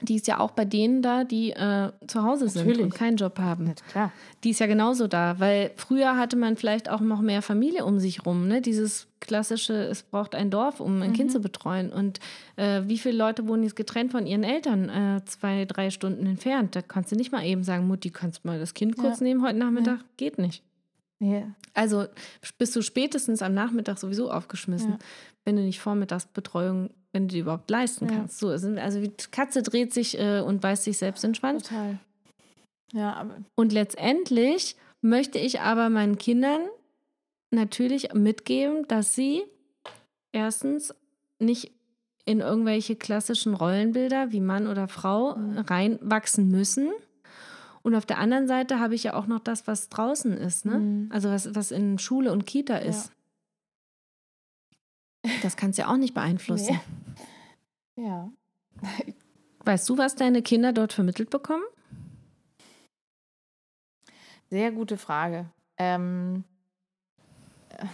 die ist ja auch bei denen da, die äh, zu Hause sind Natürlich. und keinen Job haben. Ja, klar. Die ist ja genauso da, weil früher hatte man vielleicht auch noch mehr Familie um sich rum, ne? Dieses klassische, es braucht ein Dorf, um ein Mhm. Kind zu betreuen. Und äh, wie viele Leute wohnen jetzt getrennt von ihren Eltern, äh, zwei, drei Stunden entfernt? Da kannst du nicht mal eben sagen, Mutti, kannst du mal das Kind kurz Ja. nehmen heute Nachmittag? Geht nicht. Ja. Also bist du spätestens am Nachmittag sowieso aufgeschmissen, Ja. wenn du nicht Vormittagsbetreuung, wenn du die überhaupt leisten Ja. kannst. So, also die Katze dreht sich äh, und beißt sich selbst in den Schwanz. Total. Ja, aber Und letztendlich möchte ich aber meinen Kindern natürlich mitgeben, dass sie erstens nicht in irgendwelche klassischen Rollenbilder wie Mann oder Frau reinwachsen müssen. Und auf der anderen Seite habe ich ja auch noch das, was draußen ist, ne? Mhm. Also was, was in Schule und Kita ist. Das kannst du ja auch nicht beeinflussen. ja. Weißt du, was deine Kinder dort vermittelt bekommen? Sehr gute Frage. Ähm, äh,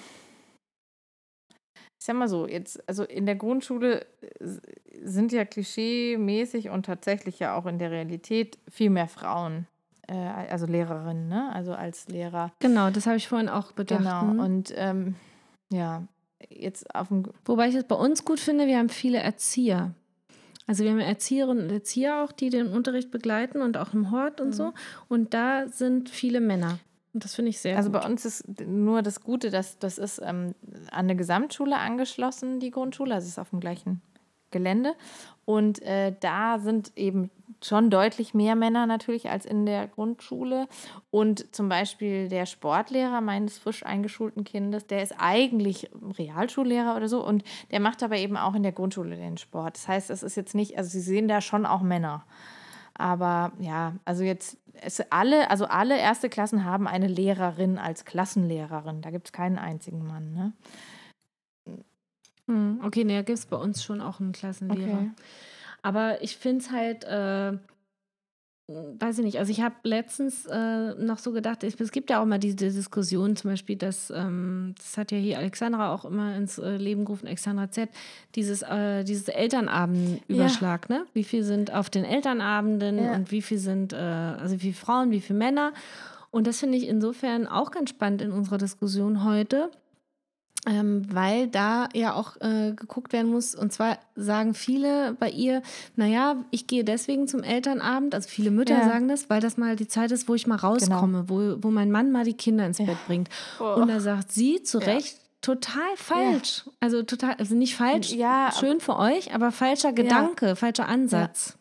ich sag mal so, jetzt, also in der Grundschule äh, sind ja klischee-mäßig und tatsächlich ja auch in der Realität viel mehr Frauen, äh, also Lehrerinnen, ne? Also als Lehrer. Genau, das habe ich vorhin auch bedacht. Genau. Mhm. Und ähm, ja, jetzt auf dem Wobei ich es bei uns gut finde, wir haben viele Erzieher. Also wir haben Erzieherinnen und Erzieher auch, die den Unterricht begleiten und auch im Hort und Mhm. so. Und da sind viele Männer. Und das finde ich sehr Also gut. bei uns ist nur das Gute, dass das ist ähm, an eine Gesamtschule angeschlossen, die Grundschule, also es ist auf dem gleichen Gelände. Und äh, da sind eben schon deutlich mehr Männer natürlich als in der Grundschule. Und zum Beispiel der Sportlehrer meines frisch eingeschulten Kindes, der ist eigentlich Realschullehrer oder so und der macht aber eben auch in der Grundschule den Sport. Das heißt, es ist jetzt nicht, also Sie sehen da schon auch Männer. Aber ja, also jetzt, es alle, also alle erste Klassen haben eine Lehrerin als Klassenlehrerin. Da gibt es keinen einzigen Mann, ne? Hm, Okay, nee, da gibt es bei uns schon auch einen Klassenlehrer. Okay. Aber ich finde es halt, äh, weiß ich nicht, also ich habe letztens äh, noch so gedacht, es gibt ja auch mal diese Diskussion, zum Beispiel, dass, ähm, das hat ja hier Alexandra auch immer ins äh, Leben gerufen, Alexandra Z, dieses, äh, dieses Elternabendüberschlag, ne? Wie viel sind auf den Elternabenden Ja. und wie viel sind, äh, also wie viele Frauen, wie viele Männer. Und das finde ich insofern auch ganz spannend in unserer Diskussion heute, ähm, weil da ja auch äh, geguckt werden muss. Und zwar sagen viele bei ihr, naja, ich gehe deswegen zum Elternabend, also viele Mütter Ja. sagen das, weil das mal die Zeit ist, wo ich mal rauskomme, wo, wo mein Mann mal die Kinder ins Bett bringt. Oh. Und da sagt sie zu Recht, total falsch. Also total, also nicht falsch, Ja, schön für euch, aber falscher Gedanke, falscher Ansatz.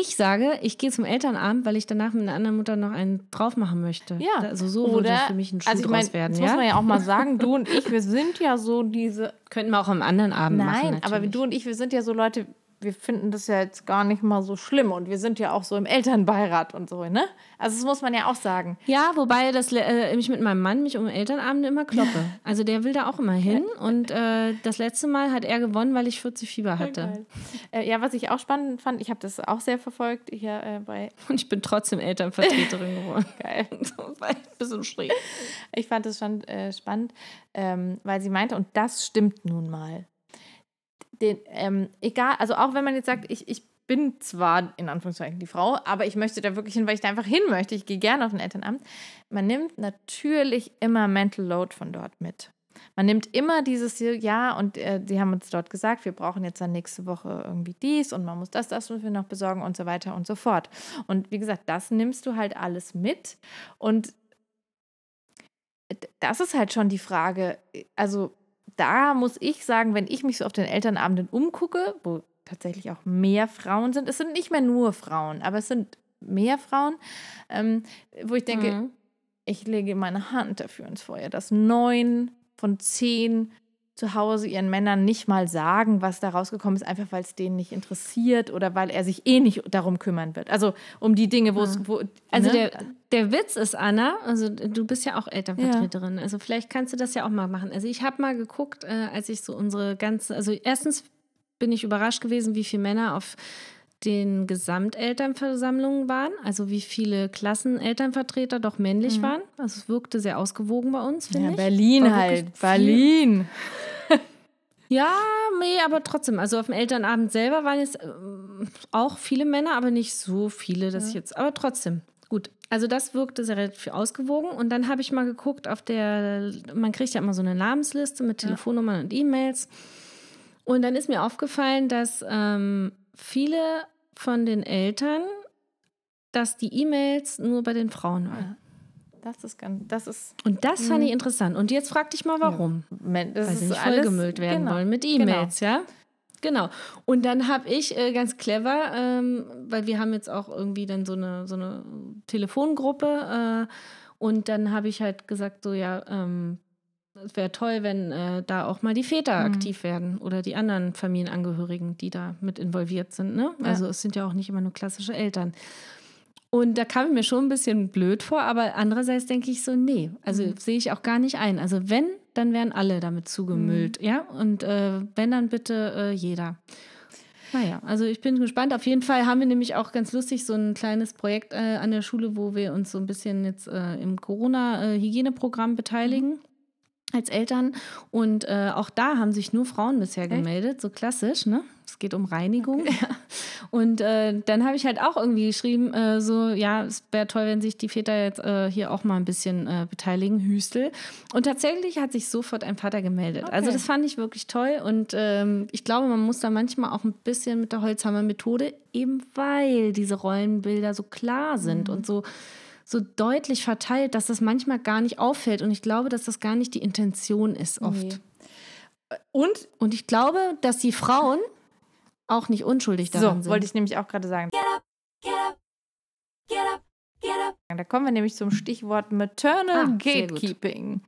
Ich sage, ich gehe zum Elternabend, weil ich danach mit einer anderen Mutter noch einen drauf machen möchte. Ja. Also so würde für mich ein Schuh also ich draus mein, werden. das ja? muss man ja auch mal sagen, du und ich, wir sind ja so diese. Könnten wir auch am anderen Abend machen. Nein, aber du und ich, wir sind ja so Leute, wir finden das ja jetzt gar nicht mal so schlimm und wir sind ja auch so im Elternbeirat und so, ne? Also das muss man ja auch sagen. Ja, wobei das, äh, ich mit meinem Mann mich um Elternabende immer kloppe. Also der will da auch immer hin. Und äh, das letzte Mal hat er gewonnen, weil ich 40 Fieber hatte. Äh, ja, was ich auch spannend fand, ich habe das auch sehr verfolgt hier äh, bei Und ich bin trotzdem Elternvertreterin geworden. Geil. Das war ein bisschen schräg. Ich fand es schon äh, spannend, ähm, weil sie meinte, und das stimmt nun mal. Den, ähm, egal, also auch wenn man jetzt sagt, ich, ich bin zwar in Anführungszeichen die Frau, aber ich möchte da wirklich hin, weil ich da einfach hin möchte. Ich gehe gerne auf ein Elternamt. Man nimmt natürlich immer Mental Load von dort mit. Man nimmt immer dieses, ja, und äh, die haben uns dort gesagt, wir brauchen jetzt dann nächste Woche irgendwie dies und man muss das, das müssen wir noch besorgen und so weiter und so fort. Und wie gesagt, das nimmst du halt alles mit. Und das ist halt schon die Frage. Also da muss ich sagen, wenn ich mich so auf den Elternabenden umgucke, wo tatsächlich auch mehr Frauen sind, es sind nicht mehr nur Frauen, aber es sind mehr Frauen, ähm, wo ich denke, Mhm. ich lege meine Hand dafür ins Feuer, dass neun von zehn zu Hause ihren Männern nicht mal sagen, was da rausgekommen ist, einfach weil es denen nicht interessiert oder weil er sich eh nicht darum kümmern wird. Also um die Dinge, wo es, wo, Also ne? der, der Witz ist, Anna, also du bist ja auch Elternvertreterin, also vielleicht kannst du das ja auch mal machen. Also ich habe mal geguckt, äh, als ich so unsere ganze, also erstens bin ich überrascht gewesen, wie viele Männer auf den Gesamtelternversammlungen waren, also wie viele Klassenelternvertreter doch männlich waren. Also es wirkte sehr ausgewogen bei uns, finde Mhm. ja, ich. Berlin halt. Berlin. Ja, nee, aber trotzdem. Also auf dem Elternabend selber waren jetzt ähm, auch viele Männer, aber nicht so viele, dass ich jetzt. Aber trotzdem. Gut. Also das wirkte sehr relativ ausgewogen. Und dann habe ich mal geguckt auf der, man kriegt ja immer so eine Namensliste mit Telefonnummern und E-Mails. Und dann ist mir aufgefallen, dass ähm, viele von den Eltern, dass die E-Mails nur bei den Frauen waren. Das ist ganz, das ist, Und das fand ich interessant. Und jetzt frag dich mal, warum. Men- das Weil sie nicht vollgemüllt werden genau. wollen mit E-Mails, ja? Genau. Und dann habe ich äh, ganz clever, ähm, weil wir haben jetzt auch irgendwie dann so eine, so eine Telefongruppe äh, und dann habe ich halt gesagt, so ja, ähm, es wäre toll, wenn äh, da auch mal die Väter Mhm. aktiv werden oder die anderen Familienangehörigen, die da mit involviert sind. Ne? Also es sind ja auch nicht immer nur klassische Eltern. Und da kam ich mir schon ein bisschen blöd vor, aber andererseits denke ich so, nee, also Mhm. sehe ich auch gar nicht ein. Also wenn, dann werden alle damit zugemüllt, Mhm. ja? Und äh, wenn, dann bitte äh, jeder. Naja, also ich bin gespannt. Auf jeden Fall haben wir nämlich auch ganz lustig so ein kleines Projekt äh, an der Schule, wo wir uns so ein bisschen jetzt äh, im Corona-Hygieneprogramm beteiligen. Als Eltern. Und äh, auch da haben sich nur Frauen bisher gemeldet, so klassisch, ne? Es geht um Reinigung. Und äh, dann habe ich halt auch irgendwie geschrieben, äh, so, ja, es wäre toll, wenn sich die Väter jetzt äh, hier auch mal ein bisschen äh, beteiligen, Hüstel. Und tatsächlich hat sich sofort ein Vater gemeldet. Also Okay. das fand ich wirklich toll. Und ähm, ich glaube, man muss da manchmal auch ein bisschen mit der Holzhammer-Methode, eben weil diese Rollenbilder so klar sind und so, so deutlich verteilt, dass das manchmal gar nicht auffällt. Und ich glaube, dass das gar nicht die Intention ist oft. Nee. Und Und ich glaube, dass die Frauen auch nicht unschuldig so, daran sind. wollte ich nämlich auch gerade sagen. Da kommen wir nämlich zum Stichwort Maternal Ah, sehr gut. Gatekeeping.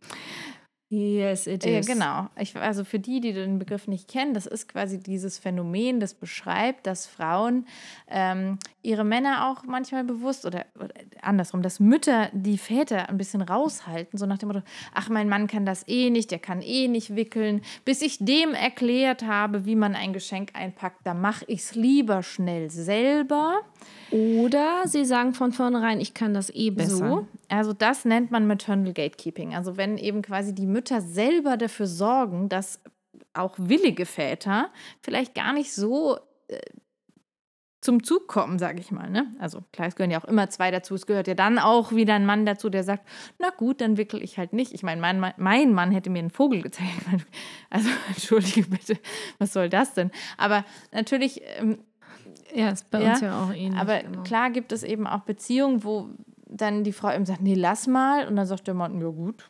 Yes, it Ja, is. genau. Ich, also für die, die den Begriff nicht kennen, das ist quasi dieses Phänomen, das beschreibt, dass Frauen ähm, ihre Männer auch manchmal bewusst oder, oder andersrum, dass Mütter die Väter ein bisschen raushalten, so nach dem Motto, ach, mein Mann kann das eh nicht, der kann eh nicht wickeln. Bis ich dem erklärt habe, wie man ein Geschenk einpackt, da mache ich es lieber schnell selber. Oder sie sagen von vornherein, ich kann das eh besser. So, also das nennt man Maternal Gatekeeping. Also wenn eben quasi die Mütter selber dafür sorgen, dass auch willige Väter vielleicht gar nicht so äh, zum Zug kommen, sage ich mal. Ne? Also klar, es gehören ja auch immer zwei dazu. Es gehört ja dann auch wieder ein Mann dazu, der sagt, na gut, dann wickel ich halt nicht. Ich meine, mein, mein Mann hätte mir einen Vogel gezeigt. Also entschuldige bitte, was soll das denn? Aber natürlich... Ähm, ja, ist bei uns ja auch ähnlich. Aber genau. klar gibt es eben auch Beziehungen, wo dann die Frau eben sagt, nee, lass mal. Und dann sagt der Mann, ja gut,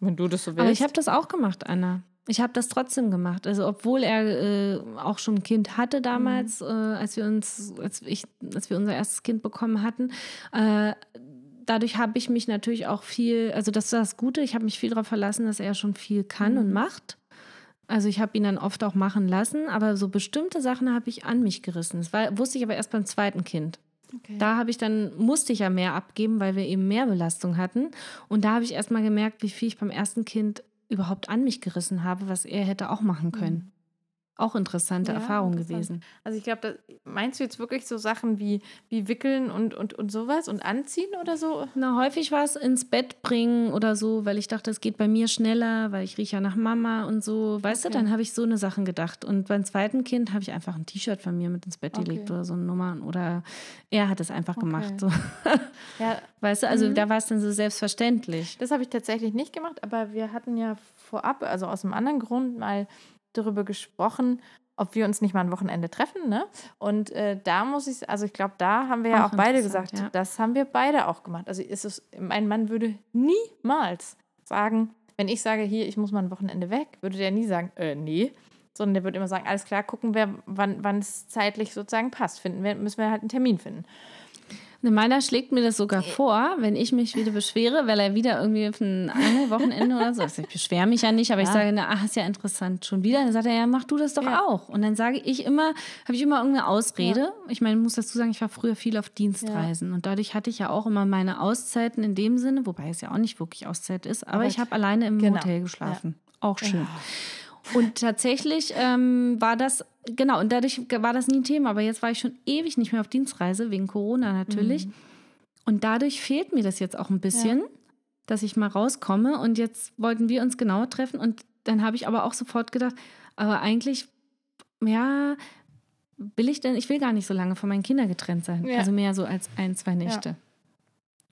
wenn du das so willst. Aber ich habe das auch gemacht, Anna. Ich habe das trotzdem gemacht. Also obwohl er äh, auch schon ein Kind hatte damals, Mhm. äh, als wir uns, als ich, als wir unser erstes Kind bekommen hatten. Äh, dadurch habe ich mich natürlich auch viel, also das ist das Gute, ich habe mich viel darauf verlassen, dass er schon viel kann Mhm. und macht. Also ich habe ihn dann oft auch machen lassen, aber so bestimmte Sachen habe ich an mich gerissen. Das war, wusste ich aber erst beim zweiten Kind. Okay. Da habe ich dann, musste ich ja mehr abgeben, weil wir eben mehr Belastung hatten. Und da habe ich erst mal gemerkt, wie viel ich beim ersten Kind überhaupt an mich gerissen habe, was er hätte auch machen können. Auch interessante Ja, Erfahrung interessant. gewesen. Also ich glaube, meinst du jetzt wirklich so Sachen wie, wie Wickeln und, und, und sowas und Anziehen oder so? Na, häufig war es ins Bett bringen oder so, weil ich dachte, es geht bei mir schneller, weil ich rieche ja nach Mama und so. Weißt Okay. du, dann habe ich so eine Sachen gedacht. Und beim zweiten Kind habe ich einfach ein T-Shirt von mir mit ins Bett Okay. gelegt oder so eine Nummer. Oder er hat es einfach gemacht. So. Ja, Weißt du, also Mhm. da war es dann so selbstverständlich. das habe ich tatsächlich nicht gemacht, aber wir hatten ja vorab, also aus einem anderen Grund, mal darüber gesprochen, ob wir uns nicht mal ein Wochenende treffen, ne? Und äh, da muss ich, also ich glaube, da haben wir ja Auch auch beide gesagt, ja. das haben wir beide auch gemacht. Also ist es, mein Mann würde niemals sagen, wenn ich sage, hier, ich muss mal ein Wochenende weg, würde der nie sagen, äh, nee. Sondern der würde immer sagen, alles klar, gucken wir, wann wann es zeitlich sozusagen passt. Finden wir, müssen wir halt einen Termin finden. Ne, Meiner schlägt mir das sogar vor, wenn ich mich wieder beschwere, weil er wieder irgendwie auf ein Angelwochenende oder so. Also ich beschwere mich ja nicht, aber ich Ja. sage, na, ach, ist ja interessant, schon wieder. Dann sagt er, ja, mach du das doch Ja. auch. Und dann sage ich immer, habe ich immer irgendeine Ausrede. Ich meine, ich muss dazu sagen, ich war früher viel auf Dienstreisen und dadurch hatte ich ja auch immer meine Auszeiten in dem Sinne, wobei es ja auch nicht wirklich Auszeit ist, aber, Aber ich habe alleine im genau. Hotel geschlafen. Auch schön. Und tatsächlich ähm, war das, genau, und dadurch war das nie ein Thema. Aber jetzt war ich schon ewig nicht mehr auf Dienstreise, wegen Corona natürlich. Und dadurch fehlt mir das jetzt auch ein bisschen, dass ich mal rauskomme. Und jetzt wollten wir uns genauer treffen. Und dann habe ich aber auch sofort gedacht, aber eigentlich, ja, will ich denn, ich will gar nicht so lange von meinen Kindern getrennt sein. Ja. Also mehr so als ein, zwei Nächte.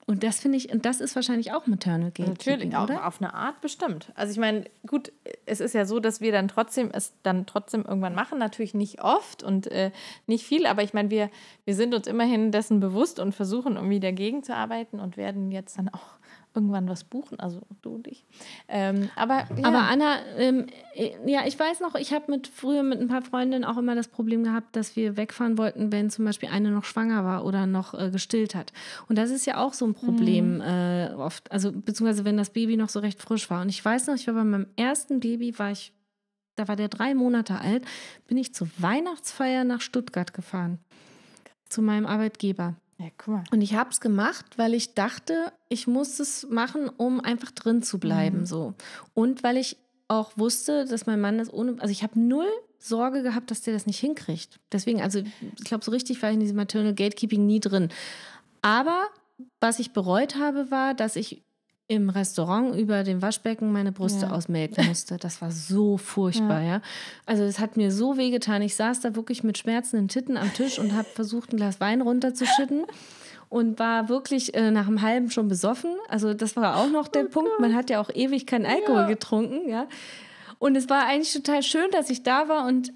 Und das finde ich, und das ist wahrscheinlich auch Maternal Gatekeeping, Natürlich, auch oder? auf eine Art bestimmt. Also ich meine, gut, es ist ja so, dass wir dann trotzdem es dann trotzdem irgendwann machen. Natürlich nicht oft und äh, nicht viel, aber ich meine, wir, wir sind uns immerhin dessen bewusst und versuchen irgendwie dagegen zu arbeiten und werden jetzt dann auch irgendwann was buchen, also du und ich. Ähm, aber ja, Aber Anna, ähm, äh, ja, ich weiß noch, ich habe mit früher mit ein paar Freundinnen auch immer das Problem gehabt, dass wir wegfahren wollten, wenn zum Beispiel eine noch schwanger war oder noch äh, gestillt hat. Und das ist ja auch so ein Problem äh, oft, also beziehungsweise wenn das Baby noch so recht frisch war. Und ich weiß noch, ich war bei meinem ersten Baby, war ich, da war der drei Monate alt, bin ich zur Weihnachtsfeier nach Stuttgart gefahren. Zu meinem Arbeitgeber. Ja, guck mal. Und ich habe es gemacht, weil ich dachte, ich muss es machen, um einfach drin zu bleiben. So. Und weil ich auch wusste, dass mein Mann das ohne. Also ich habe null Sorge gehabt, dass der das nicht hinkriegt. Deswegen, also ich glaube, so richtig war ich in diesem Maternal Gatekeeping nie drin. Aber was ich bereut habe, war, dass ich im Restaurant über dem Waschbecken meine Brüste Ja. ausmelken musste. Das war so furchtbar, ja. Also es hat mir so wehgetan. Ich saß da wirklich mit schmerzenden Titten am Tisch und habe versucht, ein Glas Wein runterzuschütten und war wirklich äh, nach einem halben schon besoffen. Also das war auch noch der Punkt. Man hat ja auch ewig keinen Alkohol getrunken, ja. Und es war eigentlich total schön, dass ich da war und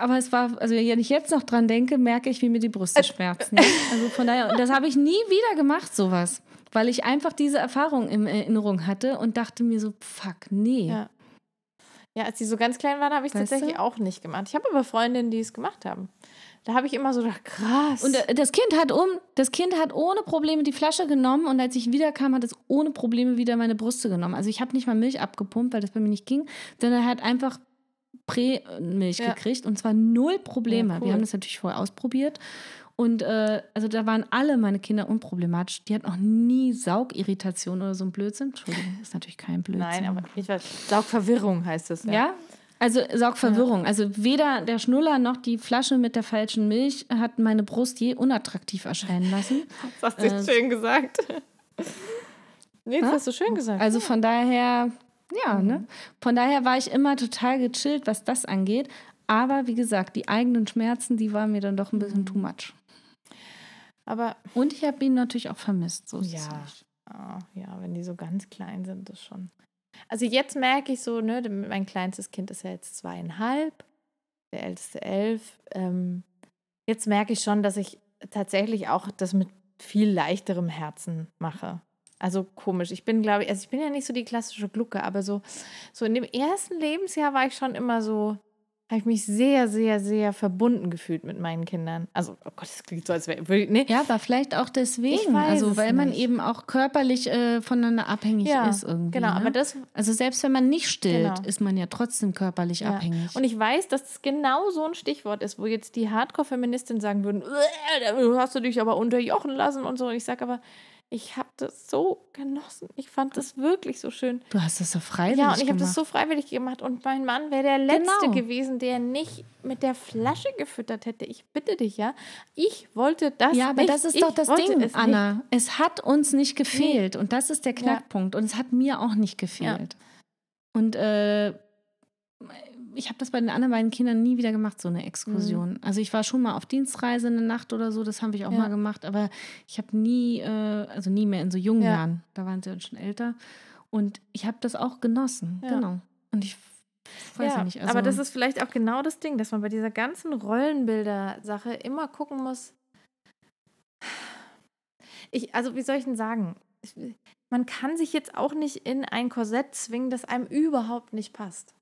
aber es war, also wenn ich jetzt noch dran denke, merke ich, wie mir die Brüste schmerzen. ja. Also von daher, und das habe ich nie wieder gemacht, sowas. Weil ich einfach diese Erfahrung in Erinnerung hatte und dachte mir so, fuck, nee. Ja. Ja, als die so ganz klein waren, habe ich es tatsächlich du? auch nicht gemacht. Ich habe aber Freundinnen, die es gemacht haben. Da habe ich immer so gedacht, krass. Und äh, das Kind hat um, das Kind hat ohne Probleme die Flasche genommen und als ich wiederkam, hat es ohne Probleme wieder meine Brüste genommen. Also ich habe nicht mal Milch abgepumpt, weil das bei mir nicht ging, sondern er hat einfach Prä-Milch Ja. gekriegt und zwar null Probleme. Ja, cool. Wir haben das natürlich vorher ausprobiert. Und äh, also da waren alle meine Kinder unproblematisch. Die hatten auch nie Saugirritation oder so ein Blödsinn. Entschuldigung, ist natürlich kein Blödsinn. Nein, aber ich weiß, Saugverwirrung heißt es. Ja? Also Saugverwirrung. Also weder der Schnuller noch die Flasche mit der falschen Milch hat meine Brust je unattraktiv erscheinen lassen. Das hast du jetzt schön gesagt. Nee, das hast du schön gesagt. Also von daher, ja, ne? Von daher war ich immer total gechillt, was das angeht. Aber wie gesagt, die eigenen Schmerzen, die waren mir dann doch ein bisschen Mhm. too much. Aber Und ich habe ihn natürlich auch vermisst. So ist Ja. Ah, ja, wenn die so ganz klein sind, das schon. Also jetzt merke ich so, ne, mein kleinstes Kind ist ja jetzt zweieinhalb, der älteste elf. Ähm, jetzt merke ich schon, dass ich tatsächlich auch das mit viel leichterem Herzen mache. Also komisch. Ich bin, glaube ich, also ich bin ja nicht so die klassische Glucke, aber so, so in dem ersten Lebensjahr war ich schon immer so, habe ich mich sehr, sehr, sehr verbunden gefühlt mit meinen Kindern. Also, oh Gott, das klingt so, als wäre, ne? Ja, aber vielleicht auch deswegen. Also, weil man nicht. eben auch körperlich äh, voneinander abhängig Ja, ist irgendwie. Genau, ne? aber das also selbst wenn man nicht stillt, Genau. ist man ja trotzdem körperlich Ja. abhängig. Und ich weiß, dass das genau so ein Stichwort ist, wo jetzt die Hardcore-Feministinnen sagen würden, "Äh, da hast du dich aber unterjochen lassen und so. Und ich sage aber, ich habe das so genossen. Ich fand das wirklich so schön. du hast das so freiwillig Ja, und ich habe gemacht. das so freiwillig gemacht. Und mein Mann wäre der Letzte Genau. gewesen, der nicht mit der Flasche gefüttert hätte. Ich bitte dich, ja. Ich wollte das ja, aber nicht. das ist ich doch das wollte Ding, es Anna. Es hat uns nicht gefehlt. Und das ist der Ja. Knackpunkt. Und es hat mir auch nicht gefehlt. Und äh, ich habe das bei den anderen beiden Kindern nie wieder gemacht, so eine Exkursion. Also ich war schon mal auf Dienstreise eine Nacht oder so, das habe ich auch Mhm. Ja. mal gemacht, aber ich habe nie, äh, also nie mehr in so jungen Ja. Jahren, da waren sie dann schon älter. Und ich habe das auch genossen, Ja. genau. Und ich weiß ja, ja, nicht. Also, aber das ist vielleicht auch genau das Ding, dass man bei dieser ganzen Rollenbilder-Sache immer gucken muss. Ich, also, wie soll ich denn sagen? Ich, man kann sich jetzt auch nicht in ein Korsett zwingen, das einem überhaupt nicht passt.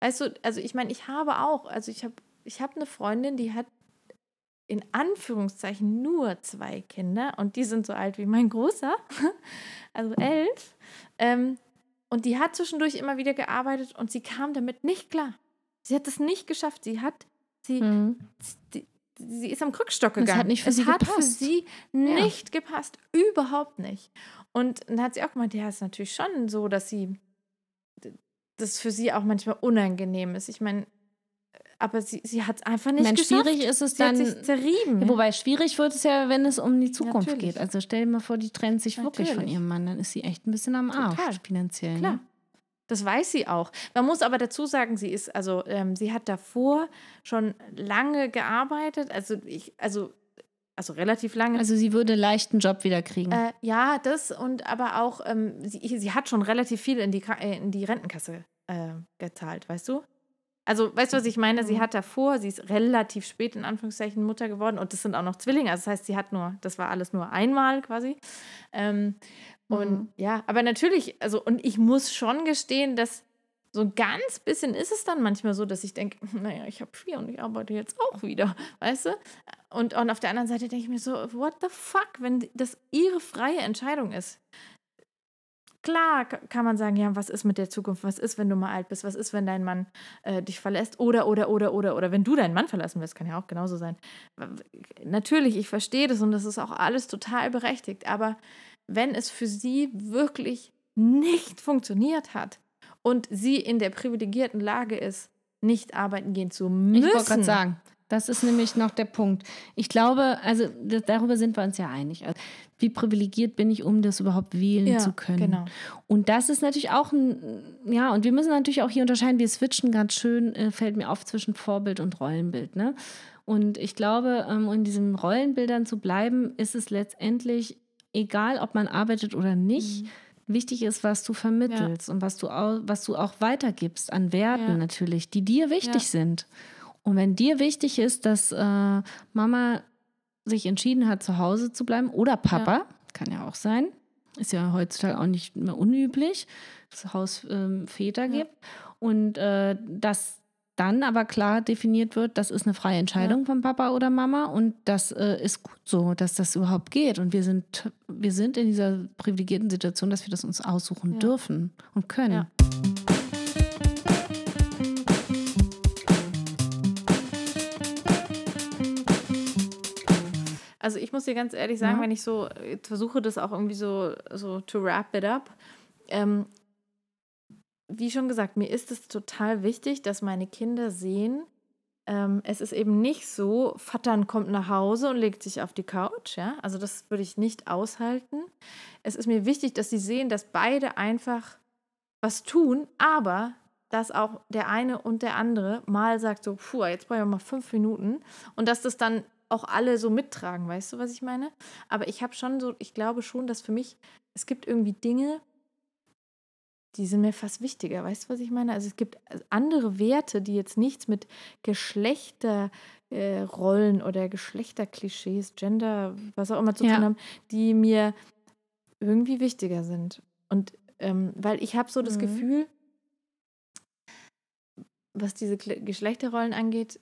Weißt du, also ich meine, ich habe auch, also ich habe ich hab eine Freundin, die hat in Anführungszeichen nur zwei Kinder und die sind so alt wie mein Großer, also elf. Ähm, und die hat zwischendurch immer wieder gearbeitet und sie kam damit nicht klar. Sie hat es nicht geschafft. Sie hat, sie, Mhm. die, sie ist am Krückstock Es hat gegangen. nicht für es sie hat für gepasst. sie nicht gepasst. Überhaupt nicht. Und dann hat sie auch gemeint, ja, ist natürlich schon so, dass sie, das für sie auch manchmal unangenehm ist. Ich meine, aber sie, sie hat es einfach nicht Nein, geschafft. schwierig ist es sie dann- sich zerrieben. Wobei schwierig wird es ja, wenn es um die Zukunft Natürlich. geht. Also stell dir mal vor, die trennt sich wirklich von Natürlich. ihrem Mann, dann ist sie echt ein bisschen am Arsch Total. finanziell. Klar. Ne? Das weiß sie auch. Man muss aber dazu sagen, sie ist, also ähm, sie hat davor schon lange gearbeitet, also ich, also, also relativ lange. Also sie würde leicht einen Job wieder kriegen. äh, ja, das und aber auch, ähm, sie, sie hat schon relativ viel in die, äh, in die Rentenkasse äh, gezahlt, weißt du? Also, weißt du, was ich meine? Sie Mhm. hat davor, sie ist relativ spät in Anführungszeichen Mutter geworden und das sind auch noch Zwillinge. Also, das heißt, sie hat nur, das war alles nur einmal quasi. Ähm, und Mhm. ja, aber natürlich, also, und ich muss schon gestehen, dass so ein ganz bisschen ist es dann manchmal so, dass ich denke, naja, ich habe vier und ich arbeite jetzt auch wieder, weißt du? Und, und auf der anderen Seite denke ich mir so, what the fuck, wenn das ihre freie Entscheidung ist. Klar ka- kann man sagen, ja, was ist mit der Zukunft? Was ist, wenn du mal alt bist? Was ist, wenn dein Mann äh, dich verlässt? Oder, oder, oder, oder, oder wenn du deinen Mann verlassen wirst, kann ja auch genauso sein. Natürlich, ich verstehe das und das ist auch alles total berechtigt. Aber wenn es für sie wirklich nicht funktioniert hat und sie in der privilegierten Lage ist, nicht arbeiten gehen zu müssen. Ich wollte gerade sagen, das ist nämlich noch der Punkt. Ich glaube, also das, darüber sind wir uns ja einig. Also, wie privilegiert bin ich, um das überhaupt wählen Ja, zu können? genau. Und das ist natürlich auch ein, ja, und wir müssen natürlich auch hier unterscheiden, wir switchen ganz schön, äh, fällt mir auf, zwischen Vorbild und Rollenbild. Ne? Und ich glaube, ähm, um in diesen Rollenbildern zu bleiben, ist es letztendlich egal, ob man arbeitet oder nicht. Mhm. Wichtig ist, was du vermittelst und was du, auch, was du auch weitergibst an Werten Ja. natürlich, die dir wichtig Ja. sind. Und wenn dir wichtig ist, dass äh, Mama sich entschieden hat, zu Hause zu bleiben oder Papa, kann ja auch sein, ist ja heutzutage auch nicht mehr unüblich, dass es Hausväter Ja. gibt und äh, dass dann aber klar definiert wird, das ist eine freie Entscheidung von Papa oder Mama und das äh, ist gut so, dass das überhaupt geht und wir sind wir sind in dieser privilegierten Situation, dass wir das uns aussuchen Ja. dürfen und können. Ja. Also ich muss dir ganz ehrlich sagen, Ja. wenn ich so jetzt versuche, das auch irgendwie so, so to wrap it up, ähm, wie schon gesagt, mir ist es total wichtig, dass meine Kinder sehen, ähm, es ist eben nicht so, Vattern kommt nach Hause und legt sich auf die Couch, ja, also das würde ich nicht aushalten. Es ist mir wichtig, dass sie sehen, dass beide einfach was tun, aber dass auch der eine und der andere mal sagt so, puh, jetzt brauche ich mal fünf Minuten und dass das dann auch alle so mittragen, weißt du, was ich meine? Aber ich habe schon so, ich glaube schon, dass für mich, es gibt irgendwie Dinge, die sind mir fast wichtiger, weißt du, was ich meine? Also es gibt andere Werte, die jetzt nichts mit Geschlechterrollen äh, oder Geschlechterklischees, Gender, was auch immer zu Ja. tun haben, die mir irgendwie wichtiger sind. Und ähm, weil ich habe so das Mhm. Gefühl, was diese Geschlechterrollen angeht,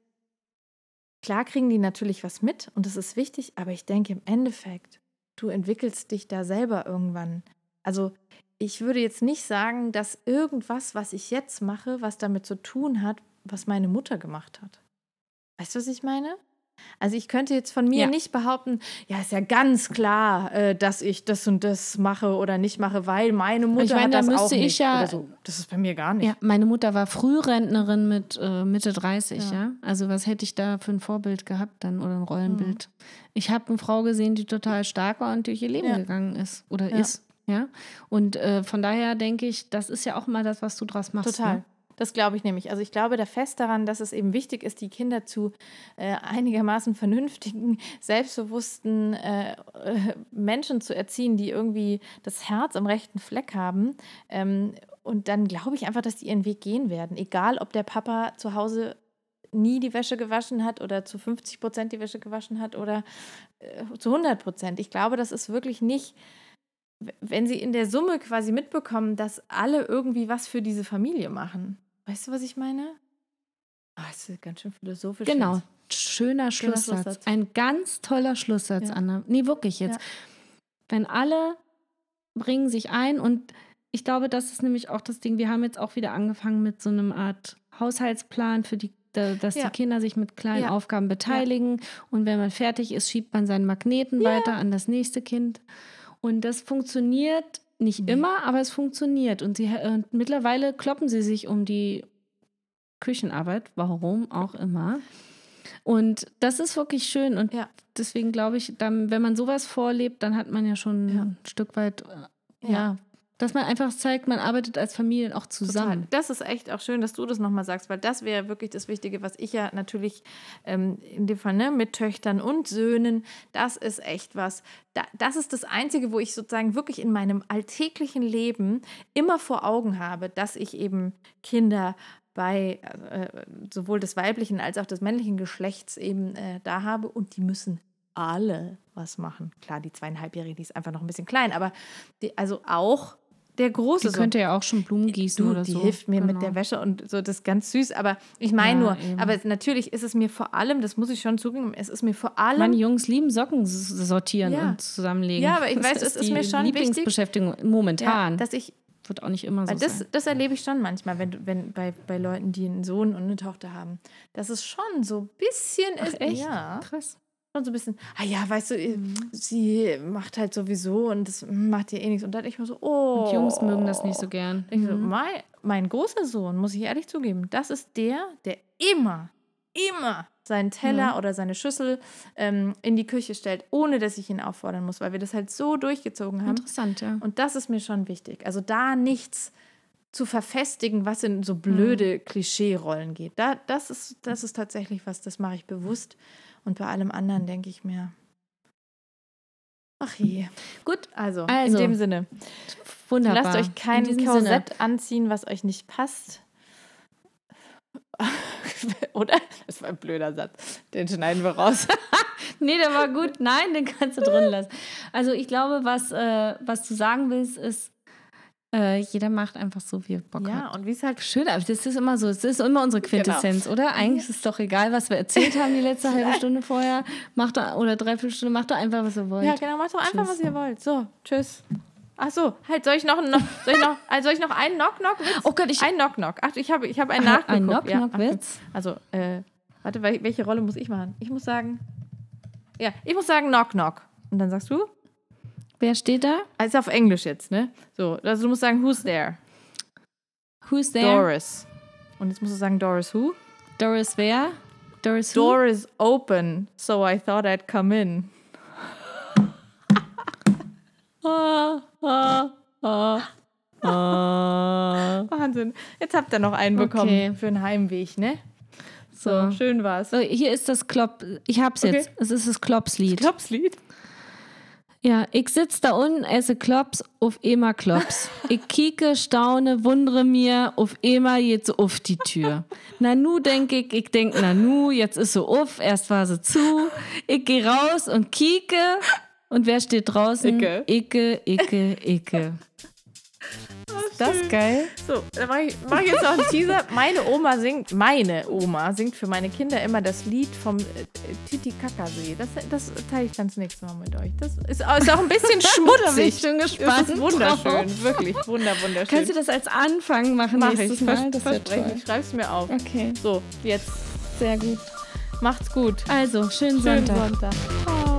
klar kriegen die natürlich was mit und das ist wichtig, aber ich denke im Endeffekt, du entwickelst dich da selber irgendwann. Also ich würde jetzt nicht sagen, dass irgendwas, was ich jetzt mache, was damit zu tun hat, was meine Mutter gemacht hat. Weißt du, was ich meine? Also ich könnte jetzt von mir Ja. nicht behaupten, ja, ist ja ganz klar, äh, dass ich das und das mache oder nicht mache, weil meine Mutter meine, hat da das auch ich nicht. ja- so. Das ist bei mir gar nicht. Ja, meine Mutter war Frührentnerin mit äh, Mitte 30, Ja. Also was hätte ich da für ein Vorbild gehabt dann oder ein Rollenbild? Ich habe eine Frau gesehen, die total stark war und durch ihr Leben gegangen ist oder ist, ja. Und äh, von daher denke ich, das ist ja auch mal das, was du draus machst. Total. Ne? Das glaube ich nämlich. Also ich glaube da fest daran, dass es eben wichtig ist, die Kinder zu äh, einigermaßen vernünftigen, selbstbewussten äh, äh, Menschen zu erziehen, die irgendwie das Herz am rechten Fleck haben. Ähm, und dann glaube ich einfach, dass die ihren Weg gehen werden. Egal, ob der Papa zu Hause nie die Wäsche gewaschen hat oder zu 50 Prozent die Wäsche gewaschen hat oder äh, zu 100 Prozent. Ich glaube, das ist wirklich nicht wenn sie in der Summe quasi mitbekommen, dass alle irgendwie was für diese Familie machen. Weißt du, was ich meine? Ah, das ist ganz schön philosophisch. Genau. jetzt. Schöner Schlusssatz. Schlusssatz. Ein ganz toller Schlusssatz, Ja. Anna. Nee, wirklich jetzt. Ja. Wenn alle bringen sich ein und ich glaube, das ist nämlich auch das Ding. Wir haben jetzt auch wieder angefangen mit so einem Art Haushaltsplan für die da- dass Ja. die Kinder sich mit kleinen Ja. Aufgaben beteiligen und wenn man fertig ist, schiebt man seinen Magneten weiter an das nächste Kind. Und das funktioniert nicht Nee. immer, aber es funktioniert. Und, sie, äh, mittlerweile kloppen sie sich um die Küchenarbeit, warum auch immer. Und das ist wirklich schön. Und Ja. deswegen glaube ich, dann, wenn man sowas vorlebt, dann hat man ja schon Ja. ein Stück weit, äh, Ja. ja. Dass man einfach zeigt, man arbeitet als Familie auch zusammen. Total. Das ist echt auch schön, dass du das nochmal sagst, weil das wäre wirklich das Wichtige, was ich ja natürlich ähm, in dem Fall ne, mit Töchtern und Söhnen, das ist echt was. Da, das ist das Einzige, wo ich sozusagen wirklich in meinem alltäglichen Leben immer vor Augen habe, dass ich eben Kinder bei äh, sowohl des weiblichen als auch des männlichen Geschlechts eben äh, da habe und die müssen alle was machen. Klar, die zweieinhalbjährige, die ist einfach noch ein bisschen klein, aber die, also auch der große Die könnte ja auch schon Blumen gießen Du, oder die so. hilft mir mit Genau. der Wäsche und so, das ist ganz süß. Aber ich meine Ja, nur, eben. aber natürlich ist es mir vor allem, das muss ich schon zugeben, es ist mir vor allem. Meine Jungs lieben Socken sortieren Ja. und zusammenlegen. Ja, aber ich Das weiß, es ist die mir schon wichtig- Lieblingsbeschäftigung ja, momentan. dass ich, wird auch nicht immer so das, sein. das erlebe ich schon manchmal, wenn, wenn bei, bei Leuten, die einen Sohn und eine Tochter haben. Dass es schon so ein bisschen Ach, ist. echt? Ja, Krass. Schon so ein bisschen, ah ja, weißt du, Mhm. sie macht halt sowieso und das macht ihr eh nichts. Und dann ich mal so, oh. Und Jungs mögen das nicht so gern. Ich so, Mhm. mein, mein großer Sohn, muss ich ehrlich zugeben, das ist der, der immer, immer seinen Teller Mhm. oder seine Schüssel ähm, in die Küche stellt, ohne dass ich ihn auffordern muss, weil wir das halt so durchgezogen haben. Interessant, ja. Und das ist mir schon wichtig. Also da nichts zu verfestigen, was in so blöde Mhm. Klischee-Rollen geht. Da, das, ist, das ist tatsächlich was, das mache ich bewusst. Und bei allem anderen denke ich mir, ach je. Gut, also, Also, in dem Sinne. Wunderbar. Lasst euch In kein Korsett anziehen, was euch nicht passt. Oder? Das war ein blöder Satz. Den schneiden wir raus. Nee, der war gut. Nein, den kannst du drin lassen. Also ich glaube, was, äh, was du sagen willst, ist, äh, jeder macht einfach so, wie er Bock ja, hat. und wie es halt. Schön, aber das ist immer so, das ist immer unsere Quintessenz, oder? Eigentlich ist es doch egal, was wir erzählt haben die letzte halbe Stunde vorher. Macht doch, oder dreiviertel Stunde, macht doch einfach, was ihr wollt. Ja, genau, macht doch einfach, Tschüss. was ihr wollt. So, tschüss. Ach so, halt, soll ich noch, noch, soll ich noch, also soll ich noch einen Knock-Knock-Witz? Oh Gott, ich- Ein Knock-Knock. Ach, ich habe ich hab einen nachgeguckt. ein Ja, Knock-Knock-Witz? Achtung. also, äh, warte, wel- welche Rolle muss ich machen? Ich muss sagen, ja, ich muss sagen Knock-Knock. Und dann sagst du? Wer steht da? Also auf Englisch jetzt, ne? So, also du musst sagen, who's there? Who's there? Doris. Und jetzt musst du sagen, Doris who? Doris wer? Doris who? Door is open, so I thought I'd come in. Ah, ah, ah, ah. Wahnsinn. Jetzt habt ihr noch einen Okay. bekommen für einen Heimweg, ne? So, So. schön war's. So, hier ist das Klopp. Ich hab's Okay. jetzt. Es ist das Klopslied. Klopslied. Ja, ich sitz da unten, esse Klops, auf Ema Klops. Ich kieke, staune, wundere mir, auf Ema jetzt auf die Tür. Na nu denk ich, ich denk, na nu, jetzt ist sie auf, erst war sie zu. Ich geh raus und kieke. Und wer steht draußen? Icke. Icke, Icke, Icke. Ist das geil? So, da mache ich, mach ich jetzt noch einen Teaser. Meine Oma singt, meine Oma singt für meine Kinder immer das Lied vom äh, Titicacasee. Das, das teile ich ganz nächstes Mal mit euch. Das ist, ist auch ein bisschen bin ich schmutzig. schon Das gespannt. ist wunderschön, drauf. wirklich wunder, wunderschön. Kannst du das als Anfang machen Mach ich, nächstes vers Mal? Das verspreche ich. Schreib's mir auf. Okay, So, jetzt sehr gut. macht's gut. Also, schönen Schönen Sonntag. Sonntag. Ciao.